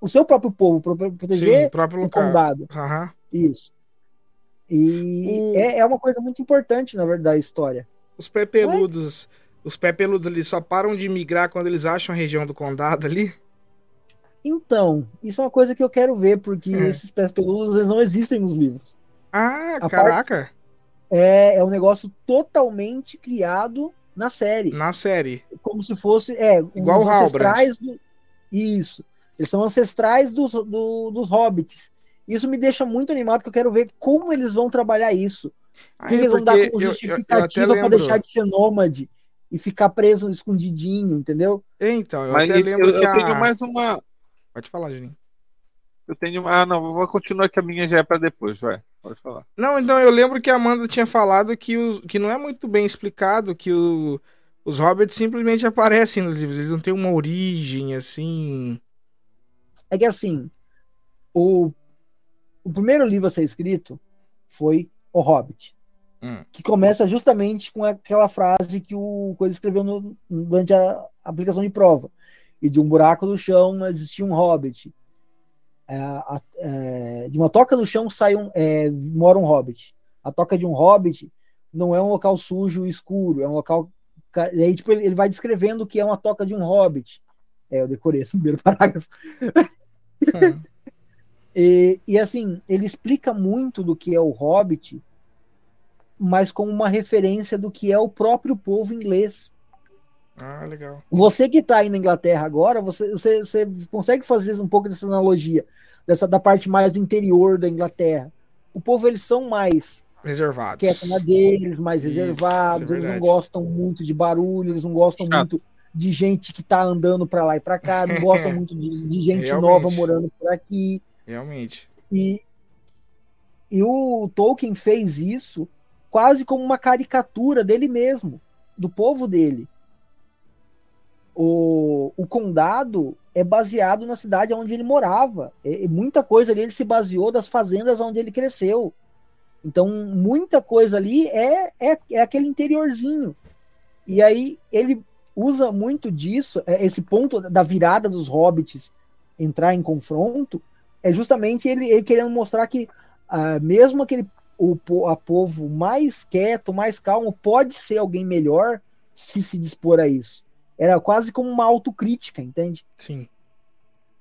o seu próprio povo, para proteger Sim, o próprio condado. Uhum. Isso. E o... é, é uma coisa muito importante, na verdade, da história. Os pé peludos, Mas... os pé peludos ali só param de migrar quando eles acham a região do condado ali? Então, isso é uma coisa que eu quero ver, porque é. esses pés peludos eles não existem nos livros. Ah, a caraca! É, é um negócio totalmente criado na série. Na série. Como se fosse. É, Igual o ancestrais do... Isso. Eles são ancestrais dos, do, dos hobbits. Isso me deixa muito animado, porque eu quero ver como eles vão trabalhar isso. Ah, que é eles vão dar como justificativa para deixar de ser nômade e ficar preso escondidinho, entendeu? Então, eu Mas até lembro eu, que eu a... tenho mais uma, Pode falar, Juninho. Eu tenho. Ah, não, vou continuar que a minha já é para depois, vai. Pode falar. Não, então eu lembro que a Amanda tinha falado que, os, que não é muito bem explicado que o, os hobbits simplesmente aparecem nos livros, eles não têm uma origem assim. É que assim, o, o primeiro livro a ser escrito foi O Hobbit. Hum. Que começa justamente com aquela frase que o Coisa escreveu no, durante a aplicação de prova e de um buraco no chão existia um hobbit. É, é, de uma toca no chão sai um, é, mora um hobbit. A toca de um hobbit não é um local sujo e escuro, é um local. E aí, tipo, ele, vai descrevendo o que é uma toca de um hobbit. É, eu decorei esse primeiro parágrafo. Hum. e, e assim, ele explica muito do que é o hobbit, mas com uma referência do que é o próprio povo inglês. Ah, legal. Você que está aí na Inglaterra agora, você, você, você, consegue fazer um pouco dessa analogia, dessa da parte mais do interior da Inglaterra. O povo, eles são mais reservados. Quieto na deles, mais isso, reservados, é eles não gostam muito de barulho, eles não gostam Chato. muito de gente que está andando para lá e para cá, não gostam muito de, de gente Realmente. nova morando por aqui. Realmente. E, e o Tolkien fez isso quase como uma caricatura dele mesmo, do povo dele o, o condado é baseado na cidade onde ele morava. E, muita coisa ali ele se baseou das fazendas onde ele cresceu. Então, muita coisa ali é, é, é aquele interiorzinho. E aí ele usa muito disso, é, esse ponto da virada dos hobbits entrar em confronto, é justamente ele, ele querendo mostrar que uh, mesmo aquele o a povo mais quieto, mais calmo, pode ser alguém melhor se se dispor a isso. Era quase como uma autocrítica, entende? Sim.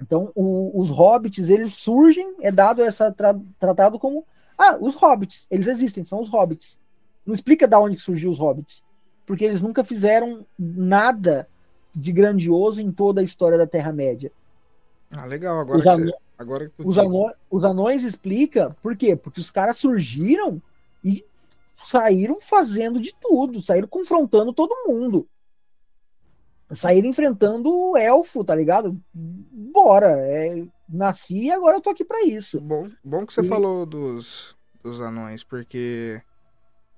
Então, o, os hobbits, eles surgem, é dado essa tra, tratado como ah, os hobbits, eles existem, são os hobbits. Não explica da onde surgiu os hobbits, porque eles nunca fizeram nada de grandioso em toda a história da Terra Média. Ah, legal. Agora, os, você, agora os, anões, os anões explica por quê? Porque os caras surgiram e saíram fazendo de tudo, saíram confrontando todo mundo. Saíram enfrentando o elfo, tá ligado? Bora, é, nasci e agora eu tô aqui para isso. Bom, bom que você e... falou dos, dos anões, porque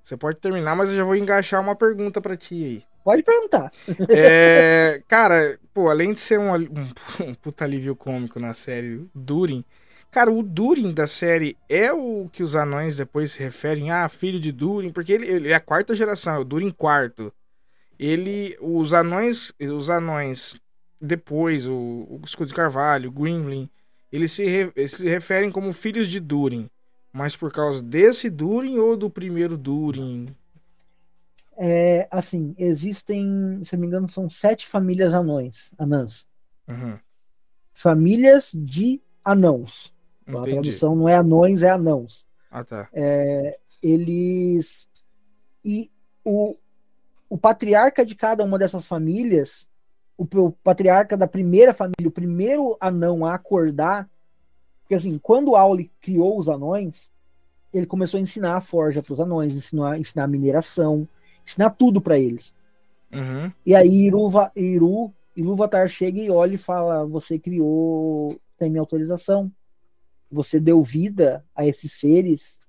você pode terminar, mas eu já vou engaixar uma pergunta para ti aí. Pode perguntar. É, cara, pô, além de ser um, um, um puta alívio cômico na série Durin, cara, o Durin da série é o que os anões depois se referem, ah, filho de Durin, porque ele, ele é a quarta geração, é o Durin quarto. Ele, os anões, os anões depois, o, o Escudo de Carvalho, o Grimlin, eles se, re, eles se referem como filhos de Durin. Mas por causa desse Durin ou do primeiro Durin? É, assim, existem, se não me engano, são sete famílias anões, anãs. Uhum. Famílias de anãos. Entendi. A tradução não é anões, é anãos. Ah, tá. É, eles. E o, o patriarca de cada uma dessas famílias, o, o patriarca da primeira família, o primeiro anão a acordar, porque assim, quando Auli criou os anões, ele começou a ensinar a forja para os anões, ensinar, ensinar a mineração, ensinar tudo para eles. Uhum. E aí Iruva, Iru, Iluvatar chega e olha e fala: Você criou, tem minha autorização. Você deu vida a esses seres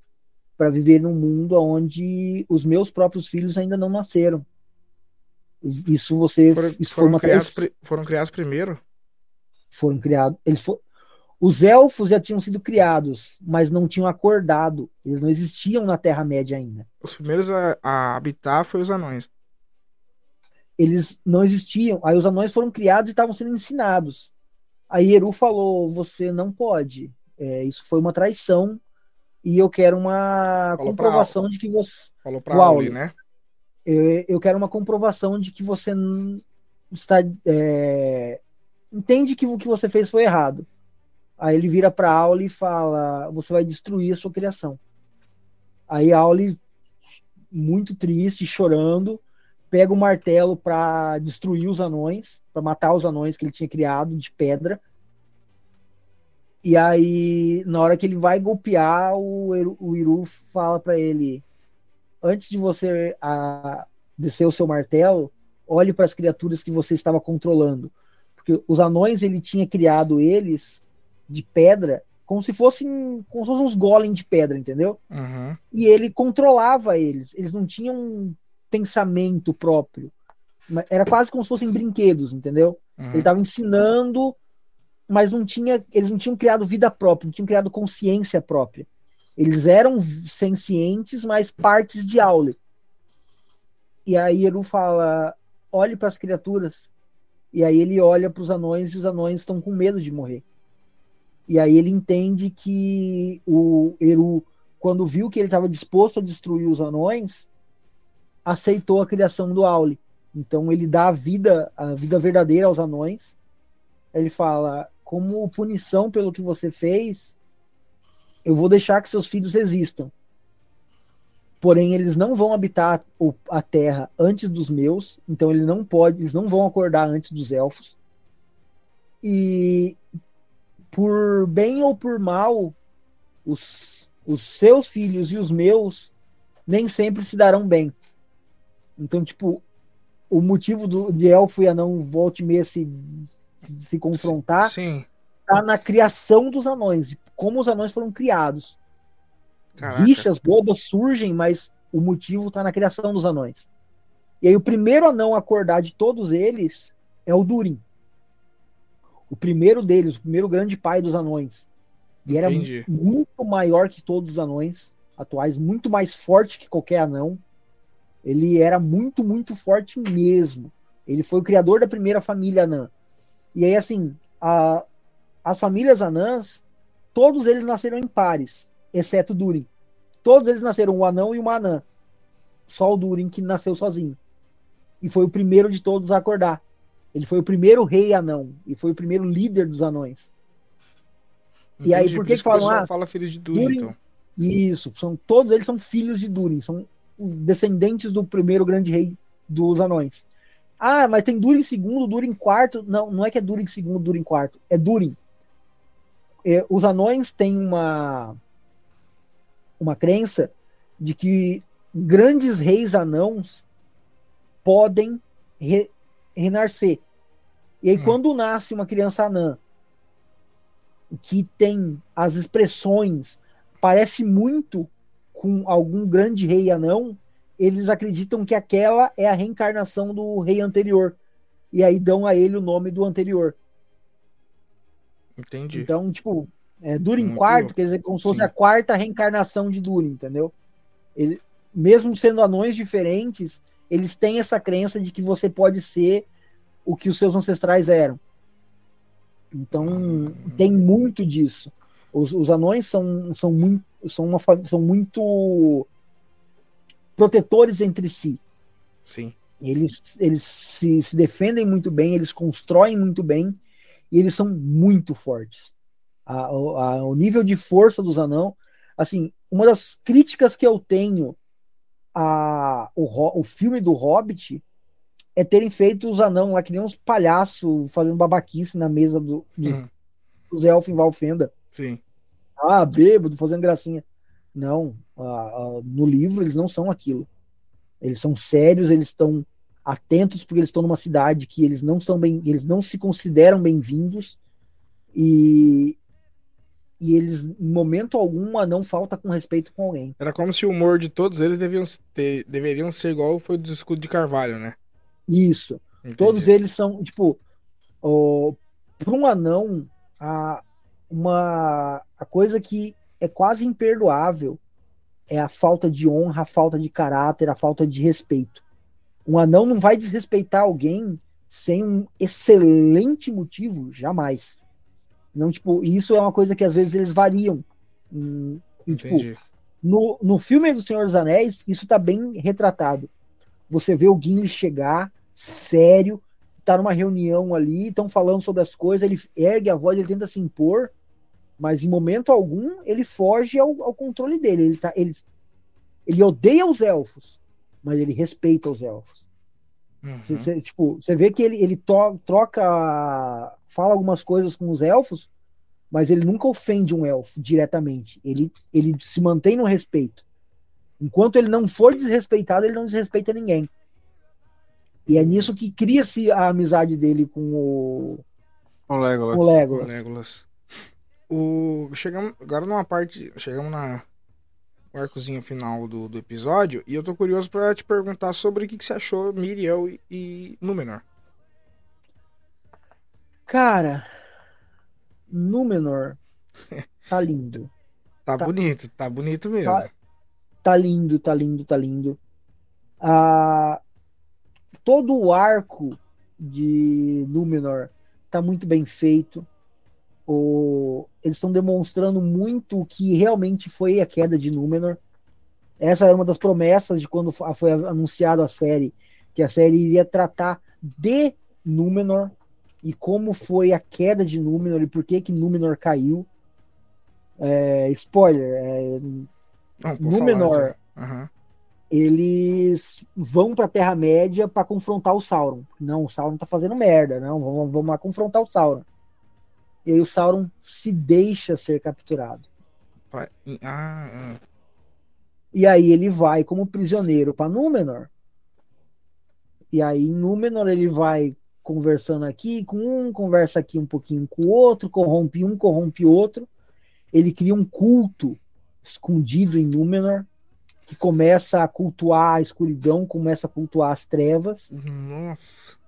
para viver num mundo onde os meus próprios filhos ainda não nasceram. Isso você. Foram, isso foram, criados, foram criados primeiro? Foram criados. Eles for, os elfos já tinham sido criados, mas não tinham acordado. Eles não existiam na Terra-média ainda. Os primeiros a, a habitar foram os anões. Eles não existiam. Aí os anões foram criados e estavam sendo ensinados. Aí Eru falou: Você não pode. É, isso foi uma traição. E eu quero uma falou comprovação de que você. Falou pra Auli, né? Eu, eu, quero uma comprovação de que você está. É, entende que o que você fez foi errado. Aí ele vira para Auli e fala: Você vai destruir a sua criação. Aí Auli, muito triste, chorando, pega o martelo para destruir os anões, para matar os anões que ele tinha criado de pedra. E aí, na hora que ele vai golpear, o, o Iru fala para ele: Antes de você a, descer o seu martelo, olhe para as criaturas que você estava controlando. Porque os anões, ele tinha criado eles de pedra, como se fossem, como se fossem uns golem de pedra, entendeu? Uhum. E ele controlava eles. Eles não tinham um pensamento próprio. Era quase como se fossem brinquedos, entendeu? Uhum. Ele estava ensinando, mas não tinha, eles não tinham criado vida própria, não tinham criado consciência própria. Eles eram sencientes, mas partes de Aule. E aí Eru fala: olhe para as criaturas. E aí ele olha para os anões e os anões estão com medo de morrer. E aí ele entende que o Eru, quando viu que ele estava disposto a destruir os anões, aceitou a criação do Auli. Então ele dá a vida, a vida verdadeira aos anões. Ele fala: como punição pelo que você fez, eu vou deixar que seus filhos existam. Porém, eles não vão habitar a Terra antes dos meus, então ele não pode, eles não vão acordar antes dos elfos. E por bem ou por mal, os, os seus filhos e os meus nem sempre se darão bem. Então, tipo, o motivo do, de Elfo e Anão volte meia se, se confrontar Sim. Tá na criação dos anões, de como os anões foram criados. Caraca. Rixas bobas surgem, mas o motivo tá na criação dos anões. E aí o primeiro anão a acordar de todos eles é o Durin o primeiro deles, o primeiro grande pai dos anões. E era Entendi. muito maior que todos os anões. atuais, muito mais forte que qualquer anão. Ele era muito, muito forte mesmo. Ele foi o criador da primeira família anã. E aí, assim, a, as famílias anãs, todos eles nasceram em pares, exceto Durin. Todos eles nasceram um anão e uma anã. Só o Durin que nasceu sozinho. E foi o primeiro de todos a acordar. Ele foi o primeiro rei anão. E foi o primeiro líder dos anões. Entendi, e aí, por que, que falam? Ah, fala filho de Durin, Durin então. Isso, são, todos eles são filhos de Durin, são descendentes do primeiro grande rei dos anões. Ah, mas tem Durin segundo, Durin quarto. Não, não é que é Durin segundo, Durin quarto. É Durin. É, os anões têm uma uma crença de que grandes reis anãos podem re, renascer. E aí, hum. quando nasce uma criança anã que tem as expressões, parece muito com algum grande rei anão, eles acreditam que aquela é a reencarnação do rei anterior. E aí dão a ele o nome do anterior. Entendi. Então, tipo, é, Durin Muito quarto, quer dizer, como se fosse Sim. a quarta reencarnação de Durin, entendeu? Ele, mesmo sendo anões diferentes, eles têm essa crença de que você pode ser o que os seus ancestrais eram. Então, hum. tem muito disso. Os, os anões são, são, muito, são, uma, são muito protetores entre si. Sim. Eles, eles se, se defendem muito bem, eles constroem muito bem e eles são muito fortes. A, a, o nível de força dos anão, assim, uma das críticas que eu tenho a o, o filme do Hobbit é terem feito os anão lá que nem uns palhaços fazendo babaquice na mesa do, dos, uhum. dos elfos em Valfenda. Sim. Ah, bêbado, fazendo gracinha. Não, no livro eles não são aquilo. Eles são sérios, eles estão atentos porque eles estão numa cidade que eles não são bem, eles não se consideram bem-vindos e e eles em momento algum não falta com respeito com alguém. Era como se o humor de todos eles deviam ter, deveriam ser igual foi do escudo de Carvalho, né? Isso. Entendi. Todos eles são tipo para um anão a uma a coisa que é quase imperdoável é a falta de honra, a falta de caráter, a falta de respeito. Um anão não vai desrespeitar alguém sem um excelente motivo, jamais. Não, tipo, isso é uma coisa que às vezes eles variam. Hum, e, tipo, no, no filme do Senhor dos Anéis, isso tá bem retratado. Você vê o Gimli chegar, sério, tá numa reunião ali, estão falando sobre as coisas, ele ergue a voz, ele tenta se impor, mas em momento algum ele foge ao, ao controle dele. Ele, tá, ele, ele odeia os elfos, mas ele respeita os elfos. Uhum. Cê, tipo, você vê que ele, ele to, troca, fala algumas coisas com os elfos, mas ele nunca ofende um elfo diretamente. Ele, ele se mantém no respeito. Enquanto ele não for desrespeitado, ele não desrespeita ninguém. E é nisso que cria-se a amizade dele com o, o Legolas. O Legolas. O Legolas. O, chegamos agora numa parte. Chegamos na o arcozinho final do, do episódio. E eu tô curioso para te perguntar sobre o que, que você achou Miriel e, e Númenor. Cara, Númenor tá lindo. tá, tá, bonito, tá bonito mesmo. Tá, tá, lindo, tá lindo, tá lindo. Ah, todo o arco de Númenor tá muito bem feito o, eles estão demonstrando muito o que realmente foi a queda de Númenor. Essa era uma das promessas de quando foi anunciado a série, que a série iria tratar de Númenor e como foi a queda de Númenor e por que que Númenor caiu. É, spoiler, é, Númenor, uhum. eles vão para a Terra Média para confrontar o Sauron. Não, o Sauron tá fazendo merda, não, vamos, vamos lá confrontar o Sauron. E aí o Sauron se deixa ser capturado. Ah, ah. E aí ele vai como prisioneiro para Númenor. E aí em Númenor ele vai conversando aqui com um, conversa aqui um pouquinho com o outro, corrompe um, corrompe outro. Ele cria um culto escondido em Númenor que começa a cultuar a escuridão, começa a cultuar as trevas. Nossa.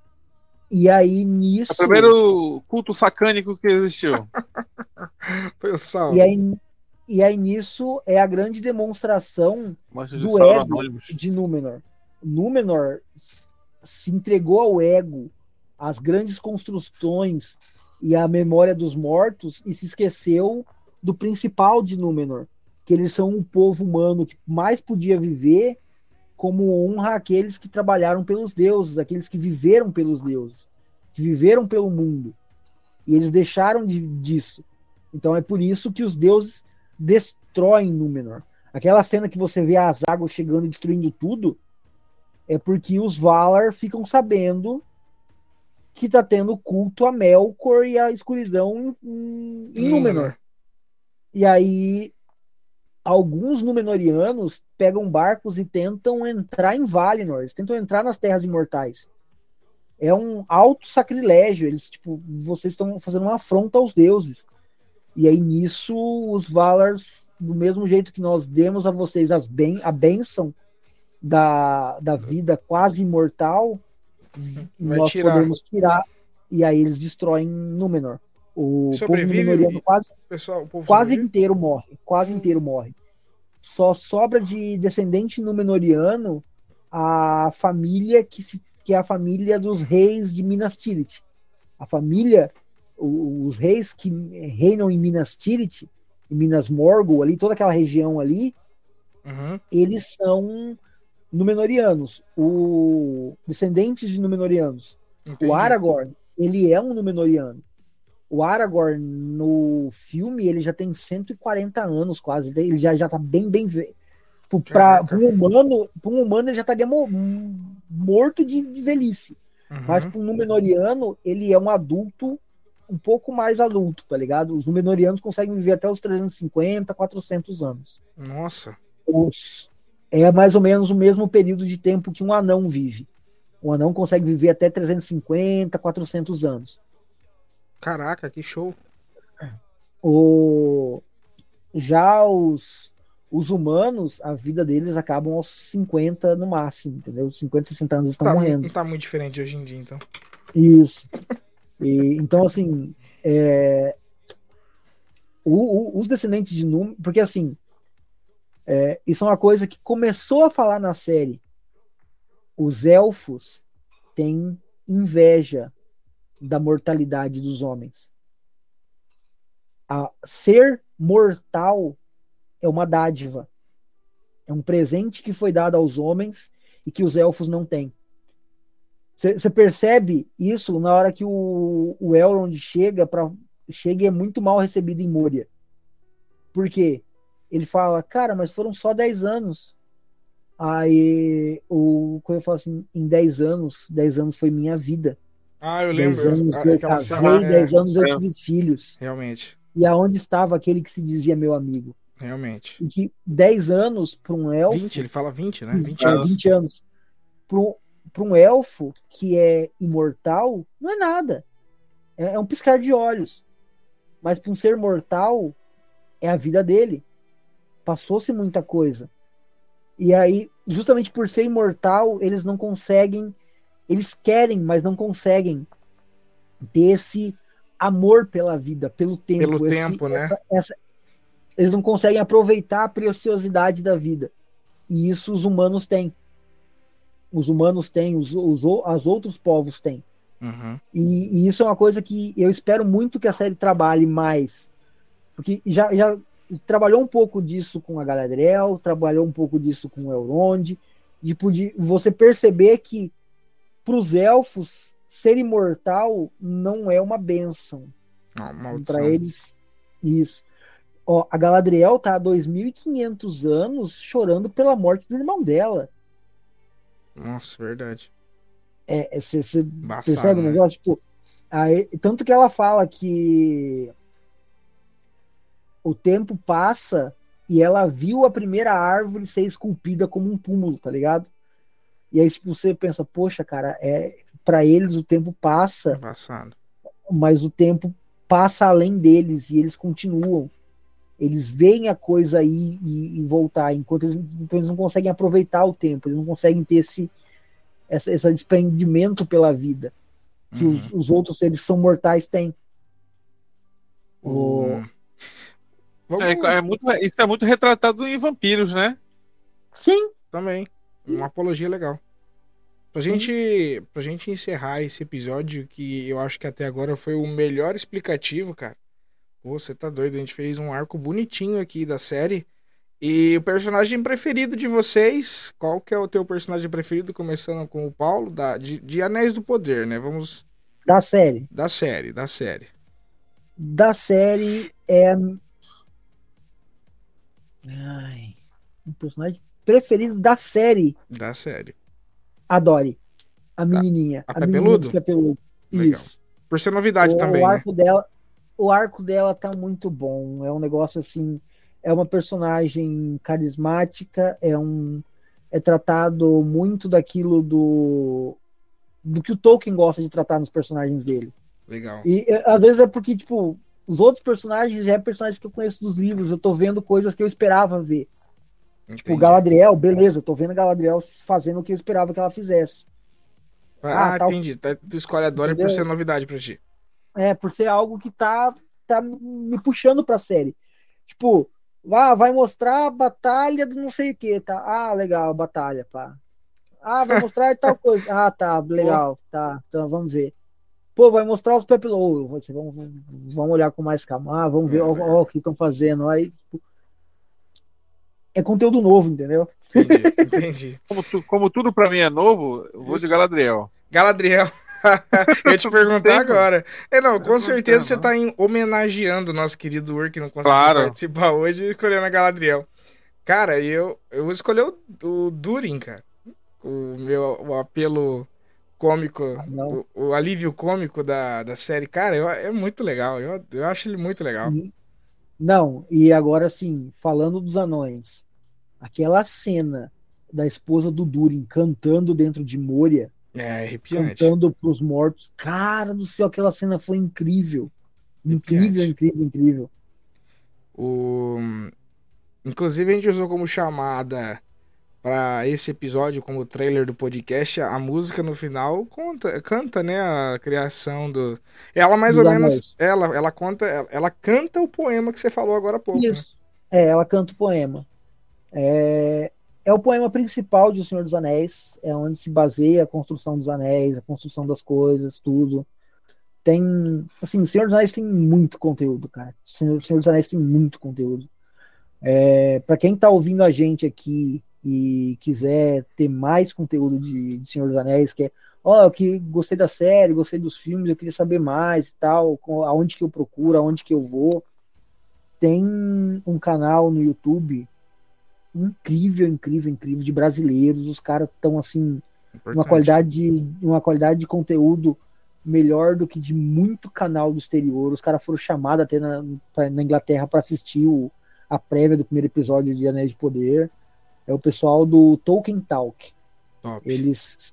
E aí nisso. É o primeiro culto sacânico que existiu. Sauron. E aí, e aí nisso é a grande demonstração do ego de Númenor. Númenor se entregou ao ego, às grandes construções e à memória dos mortos e se esqueceu do principal de Númenor, que eles são o povo humano que mais podia viver como honra àqueles que trabalharam pelos deuses, aqueles que viveram pelos deuses, que viveram pelo mundo. E eles deixaram de, disso. Então é por isso que os deuses destroem Númenor. Aquela cena que você vê as águas chegando e destruindo tudo é porque os Valar ficam sabendo que tá tendo culto a Melkor e a escuridão em, em Númenor. E aí alguns Númenóreanos pegam barcos e tentam entrar em Valinor, eles tentam entrar nas Terras Imortais. É um alto sacrilégio, eles tipo, vocês estão fazendo uma afronta aos deuses. E aí nisso os Valars, do mesmo jeito que nós demos a vocês as ben a bênção da, da vida quase imortal, Vai nós tirar. podemos tirar. E aí eles destroem Númenor. O Sobrevive, povo quase, pessoal, quase inteiro morre. Quase inteiro morre. Só sobra de descendente Númenoriano a família que, se, que é a família dos reis de Minas Tirith. A família os reis que reinam em Minas Tirith, em Minas Morgul, ali, toda aquela região ali, uhum. eles são Númenóreanos, o descendentes de Númenóreanos. O Aragorn, ele é um Númenóreano. O Aragorn no filme, ele já tem 140 anos quase, ele já já tá bem bem para um humano, para um humano ele já estaria morto de, de velhice. Uhum. Mas para um Númenóreano, ele é um adulto um pouco mais adulto, tá ligado? Os Númenóreanos conseguem viver até os 350, 400 anos. Nossa. Os, é mais ou menos o mesmo período de tempo que um anão vive. Um anão consegue viver até 350, 400 anos. Caraca, que show. O... Já os, os humanos, a vida deles acabam aos 50 no máximo, entendeu? 50, 60 anos estão tá, morrendo. Não tá muito diferente hoje em dia, então. Isso. E, então, assim, é, o, o, os descendentes de Númenor, porque assim, é, isso é uma coisa que começou a falar na série. Os elfos têm inveja da mortalidade dos homens. A ser mortal é uma dádiva. É um presente que foi dado aos homens e que os elfos não têm. Você percebe isso na hora que o, o Elrond chega para chega e é muito mal recebido em Moria. Por quê? Ele fala, cara, mas foram só 10 anos. Aí o Coelho fala assim: em 10 anos, 10 anos foi minha vida. Ah, eu lembro. 10 anos eu, eu casei, cena, 10 é, anos eu tive filhos. Realmente. E aonde estava aquele que se dizia meu amigo? Realmente. E que 10 anos para um elfo. 20, ele fala 20, né? 20 anos. 20 anos. Para um, para um elfo que é imortal, não é nada. É, é um piscar de olhos. Mas para um ser mortal, é a vida dele. Passou-se muita coisa. E aí, justamente por ser imortal, eles não conseguem. Eles querem, mas não conseguem ter esse amor pela vida, pelo tempo. Pelo esse, tempo, né? Essa, essa, eles não conseguem aproveitar a preciosidade da vida. E isso os humanos têm os humanos têm, os, os as outros povos têm. Uhum. E, e, isso é uma coisa que eu espero muito que a série trabalhe mais. Porque já, já trabalhou um pouco disso com a Galadriel, trabalhou um pouco disso com o Elrond, de, de você perceber que para os elfos ser imortal não é uma benção. Para eles, isso. Ó, a Galadriel tá há 2.500 anos chorando pela morte do irmão dela. Nossa, verdade. É, você é, percebe o né? negócio? Tipo, aí, tanto que ela fala que o tempo passa e ela viu a primeira árvore ser esculpida como um túmulo, tá ligado? E aí tipo, você pensa, poxa, cara, é para eles o tempo passa, Passado. mas o tempo passa além deles e eles continuam. Eles veem a coisa aí e, e voltar, enquanto eles, então eles não conseguem aproveitar o tempo, eles não conseguem ter esse, essa, esse desprendimento pela vida que uhum. os, os, outros seres são mortais têm. O... É, é, muito, isso é muito retratado em vampiros, né? Sim. Também. Uma apologia legal. Pra gente, pra gente encerrar esse episódio, que eu acho que até agora foi o melhor explicativo, cara. Pô, você tá doido, a gente fez um arco bonitinho aqui da série. E o personagem preferido de vocês, qual que é o teu personagem preferido, começando com o Paulo, da, de, de Anéis do Poder, né? Vamos... Da série. Da série, da série. Da série é... Ai, um personagem preferido da série. Da série. Adore. A menininha. A, a, a menininha Pepeludo. Isso. Por ser novidade o, também. O arco, né? dela, o arco dela tá muito bom. É um negócio assim. É uma personagem carismática. É um. É tratado muito daquilo do. Do que o Tolkien gosta de tratar nos personagens dele. Legal. E é, às vezes é porque, tipo, os outros personagens é personagens que eu conheço dos livros. Eu tô vendo coisas que eu esperava ver. Tipo, Entendi. Tipo, Galadriel, beleza, eu tô vendo Galadriel fazendo o que eu esperava que ela fizesse. Ah, ah tal... entendi. Tá, tu escolhe a por ser novidade pra ti. É, por ser algo que tá, tá me puxando pra série. Tipo, ah, vai mostrar a batalha do não sei o que, tá? Ah, legal, batalha, pá. Ah, vai mostrar tal coisa. Ah, tá, legal, tá, então vamos ver. Pô, vai mostrar os Pepilou. Vamos, vamos olhar com mais calma. Ah, vamos ver ó, ó, o que estão fazendo. Aí, tipo, é conteúdo novo, entendeu? Entendi. entendi. como, tu, como, tudo pra mim é novo, eu vou Isso. de Galadriel. Galadriel. eu te perguntar agora. É, não, com certeza você tá em, homenageando o nosso querido Ur, que não conseguiu claro. participar hoje, escolhendo a Galadriel. Cara, eu, eu escolhi o, o Durin, cara. O meu o apelo cômico, ah, o, o, alívio cômico da, da série. Cara, eu, é muito legal. Eu, eu acho ele muito legal. Não, e agora sim, falando dos anões, aquela cena da esposa do Durin cantando dentro de Moria. É, arrepiante. Cantando pros mortos. Cara do céu, aquela cena foi incrível. Incrível, arrepiante. incrível, incrível. O... Inclusive, a gente usou como chamada para esse episódio, como trailer do podcast, a música no final conta, canta, né, a criação do. Ela mais Dos ou menos, ela, ela conta, ela, ela, canta o poema que você falou agora há pouco. Né? Isso. Né? É, ela canta o poema. É, é o poema principal de O Senhor dos Anéis, é onde se baseia a construção dos anéis, a construção das coisas, tudo. Tem, assim, O Senhor dos Anéis tem muito conteúdo, cara. O Senhor, o Senhor dos Anéis tem muito conteúdo. É, para quem tá ouvindo a gente aqui e quiser ter mais conteúdo de, de Senhor dos Anéis, que é, ó, oh, que gostei da série, gostei dos filmes, eu queria saber mais e tal, aonde que eu procuro, aonde que eu vou. Tem um canal no YouTube incrível, incrível, incrível de brasileiros. Os caras estão assim, Importante. uma qualidade, de, uma qualidade de conteúdo melhor do que de muito canal do exterior. Os caras foram chamados até na, pra, na Inglaterra para assistir o, a prévia do primeiro episódio de Anéis de Poder. É o pessoal do Tolkien Talk. Top. Eles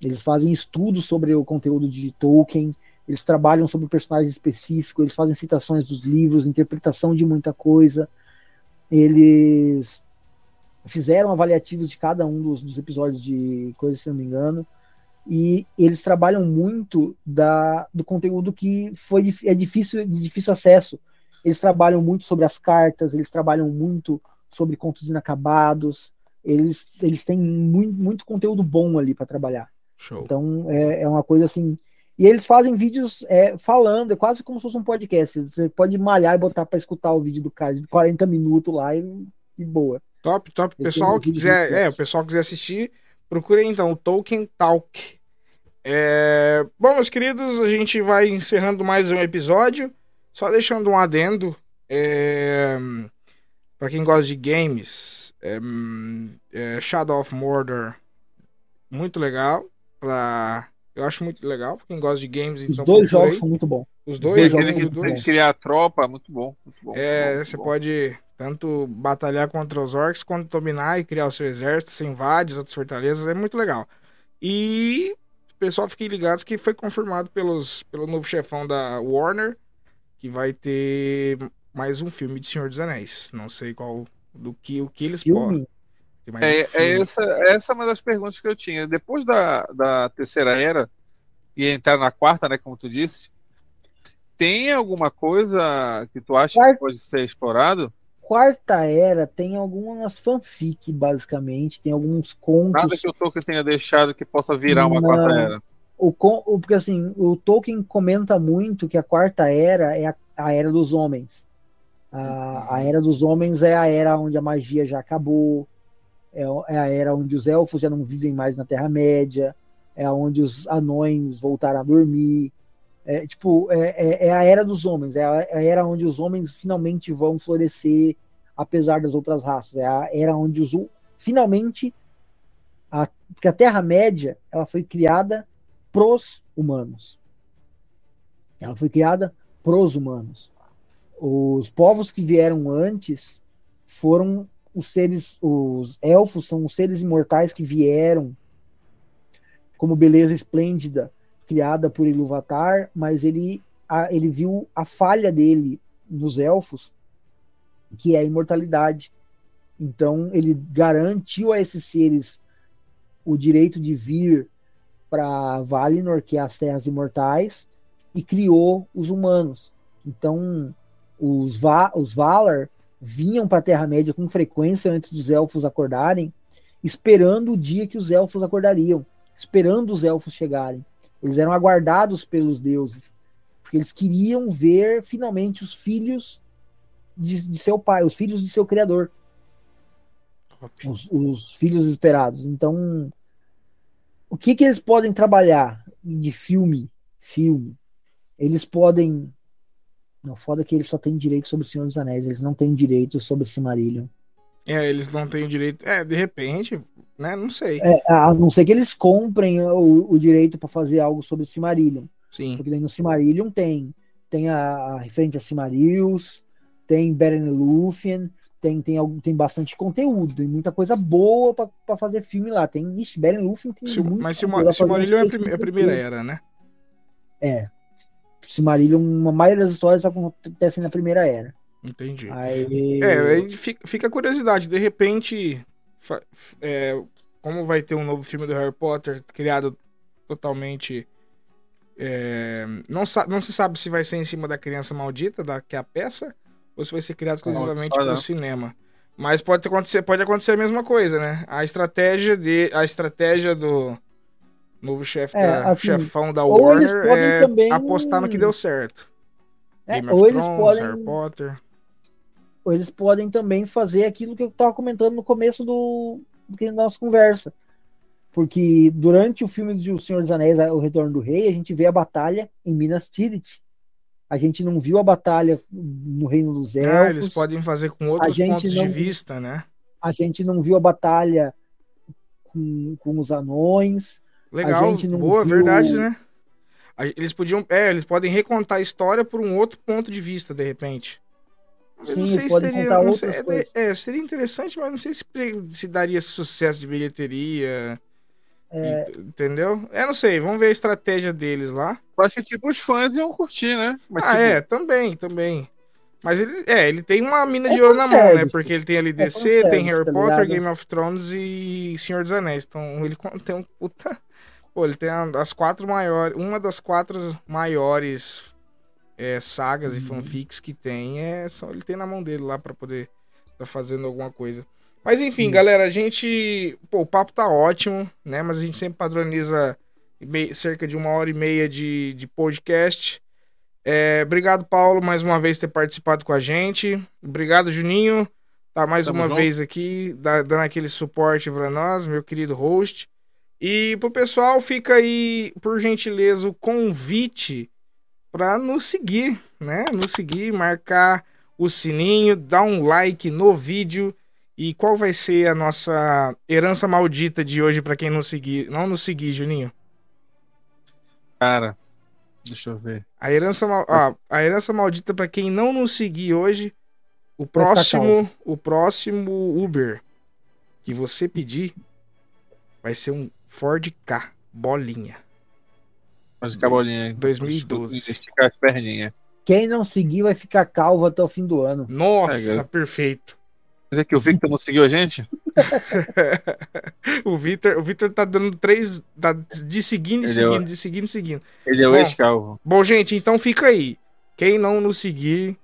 eles fazem estudos sobre o conteúdo de Tolkien, eles trabalham sobre personagens específicos, eles fazem citações dos livros, interpretação de muita coisa. Eles fizeram avaliativos de cada um dos, dos episódios de coisa, se não me engano, e eles trabalham muito da, do conteúdo que foi é difícil de difícil acesso. Eles trabalham muito sobre as cartas, eles trabalham muito sobre contos inacabados. Eles, eles têm muito, muito conteúdo bom ali para trabalhar. Show. Então é, é uma coisa assim. E eles fazem vídeos é, falando, é quase como se fosse um podcast. Você pode malhar e botar para escutar o vídeo do cara de 40 minutos lá e, e boa. Top, top. Pessoal que quiser, é, o pessoal quiser assistir, procure então o Tolkien Talk. É... Bom, meus queridos, a gente vai encerrando mais um episódio. Só deixando um adendo. É... Para quem gosta de games, é... É Shadow of Mordor, muito legal. Pra... Eu acho muito legal. Pra quem gosta de games, Os então. Os dois jogos são muito bons. Os dois, Os dois jogos. Criar tropa, muito bom. Muito bom é, muito você bom. pode tanto batalhar contra os orcs quanto dominar e criar o seu exército, você invade as outras fortalezas, é muito legal. E pessoal, fiquem ligados que foi confirmado pelos, pelo novo chefão da Warner que vai ter mais um filme de Senhor dos Anéis. Não sei qual do que o que eles podem. É, um é, essa, essa é uma das perguntas que eu tinha. Depois da, da terceira era e entrar na quarta, né, como tu disse, tem alguma coisa que tu acha Quarta... que pode ser explorado? Quarta Era tem algumas fanfic, basicamente, tem alguns contos. Nada que o Tolkien tenha deixado que possa virar uma Não. Quarta Era. O, o, porque assim, o Tolkien comenta muito que a Quarta Era é a, a Era dos Homens. A, a Era dos Homens é a era onde a magia já acabou, é, é a era onde os elfos já não vivem mais na Terra-média, é onde os anões voltaram a dormir. É, tipo, é, é, é, a era dos homens, é a, é a, era onde os homens finalmente vão florescer, apesar das outras raças. É a era onde os finalmente, a, porque a Terra-média ela foi criada pros humanos. Ela foi criada pros humanos. Os povos que vieram antes foram os seres, os elfos são os seres imortais que vieram como beleza esplêndida criada por Ilúvatar, mas ele, a, ele viu a falha dele nos elfos, que é a imortalidade. Então ele garantiu a esses seres o direito de vir para Valinor, que é as Terras Imortais, e criou os humanos. Então os, Va os Valar vinham para a Terra-média com frequência antes dos elfos acordarem, esperando o dia que os elfos acordariam, esperando os elfos chegarem. Eles eram aguardados pelos deuses, porque eles queriam ver finalmente os filhos de, de seu pai, os filhos de seu criador. Os, os, filhos esperados. Então, o que, que eles podem trabalhar de filme? Filme. Eles podem não, foda que eles só têm direito sobre o Senhor dos Anéis, eles não têm direito sobre Silmarillion. É, eles não têm direito. É, de repente, né? Não sei. É, a não ser que eles comprem o, o direito para fazer algo sobre Silmarillion. Sim. Porque daí no Silmarillion tem, tem a, a referente a Silmarils, tem Beren Lúthien, tem, tem, tem bastante conteúdo, tem muita coisa boa para fazer filme lá. Tem, ixi, Beren Lúthien tem Sil, Mas Silmarillion é a primeira era, né? É. Silmarillion, a maioria das histórias acontecem na primeira era. Entendi. Aí... É, aí fica a curiosidade, de repente, é, como vai ter um novo filme do Harry Potter criado totalmente. É, não, não se sabe se vai ser em cima da criança maldita, da, que é a peça, ou se vai ser criado exclusivamente para o cinema. Mas pode acontecer, pode acontecer a mesma coisa, né? A estratégia de, a estratégia do novo chefe é, da, assim, chefão da Warner é também... apostar no que deu certo. É, Game ou eles Thrones, podem... Harry Potter. Ou eles podem também fazer aquilo que eu estava comentando no começo do, do da nossa conversa. Porque durante o filme do Senhor dos Anéis, O Retorno do Rei, a gente vê a batalha em Minas Tirith. A gente não viu a batalha no Reino dos Elfos. Ah, eles podem fazer com outros pontos não, de vista, né? A gente não viu a batalha com, com os anões. Legal, boa, viu... verdade, né? Eles podiam. É, eles podem recontar a história por um outro ponto de vista, de repente. Sim, não sei se teria. Não sei, é, é, seria interessante, mas não sei se, se daria sucesso de bilheteria. É... Entendeu? É, não sei, vamos ver a estratégia deles lá. Eu acho que tipo os fãs iam curtir, né? Mas, ah, tipo... é, também, também. Mas ele, é, ele tem uma mina é de ouro na mão, né? Porque ele tem ali DC, é tem Harry tá Potter, Game of Thrones e Senhor dos Anéis. Então ele tem um puta Pô, ele tem as quatro maiores. Uma das quatro maiores é, sagas uhum. e fanfics que tem é só ele tem na mão dele lá para poder tá fazendo alguma coisa. Mas enfim, Isso. galera, a gente. Pô, o papo tá ótimo, né? Mas a gente sempre padroniza cerca de uma hora e meia de, de podcast. É, obrigado, Paulo, mais uma vez ter participado com a gente. Obrigado, Juninho. Tá mais Tamo uma junto. vez aqui, dando aquele suporte para nós, meu querido host. E pro pessoal fica aí, por gentileza, o convite para nos seguir, né? Nos seguir, marcar o sininho, dar um like no vídeo. E qual vai ser a nossa herança maldita de hoje para quem não seguir, não nos seguir, Juninho? Cara, deixa eu ver. A herança, ó, a herança maldita para quem não nos seguir hoje, o próximo, o próximo Uber que você pedir vai ser um Ford K, bolinha. K bolinha. 2012. Esticar as perninhas. Quem não seguir vai ficar calvo até o fim do ano. Nossa, é, perfeito. Mas é que o Victor não seguiu a gente? o Victor, o Victor tá dando três. Tá de seguindo, e seguindo, é de seguindo, seguindo. Ele é o ex-calvo. Bom, gente, então fica aí. Quem não nos seguir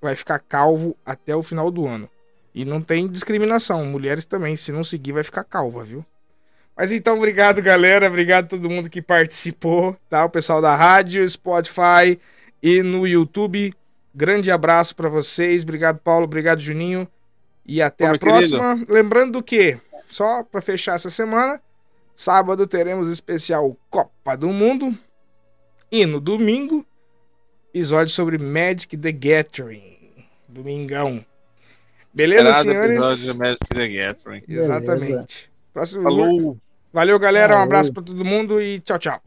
vai ficar calvo até o final do ano. E não tem discriminação. Mulheres também, se não seguir, vai ficar calva, viu? Mas então, obrigado, galera. Obrigado a todo mundo que participou, tá? O pessoal da rádio, Spotify e no YouTube. Grande abraço para vocês. Obrigado, Paulo. Obrigado, Juninho. E até a próxima. Querido. Lembrando que, só para fechar essa semana, sábado teremos especial Copa do Mundo. E no domingo, episódio sobre Magic the Gathering. Domingão. Beleza, Esperado senhores? Episódio de Magic the Gathering. Exatamente. Próximo Falou. Valeu, galera. Um abraço para todo mundo e tchau, tchau.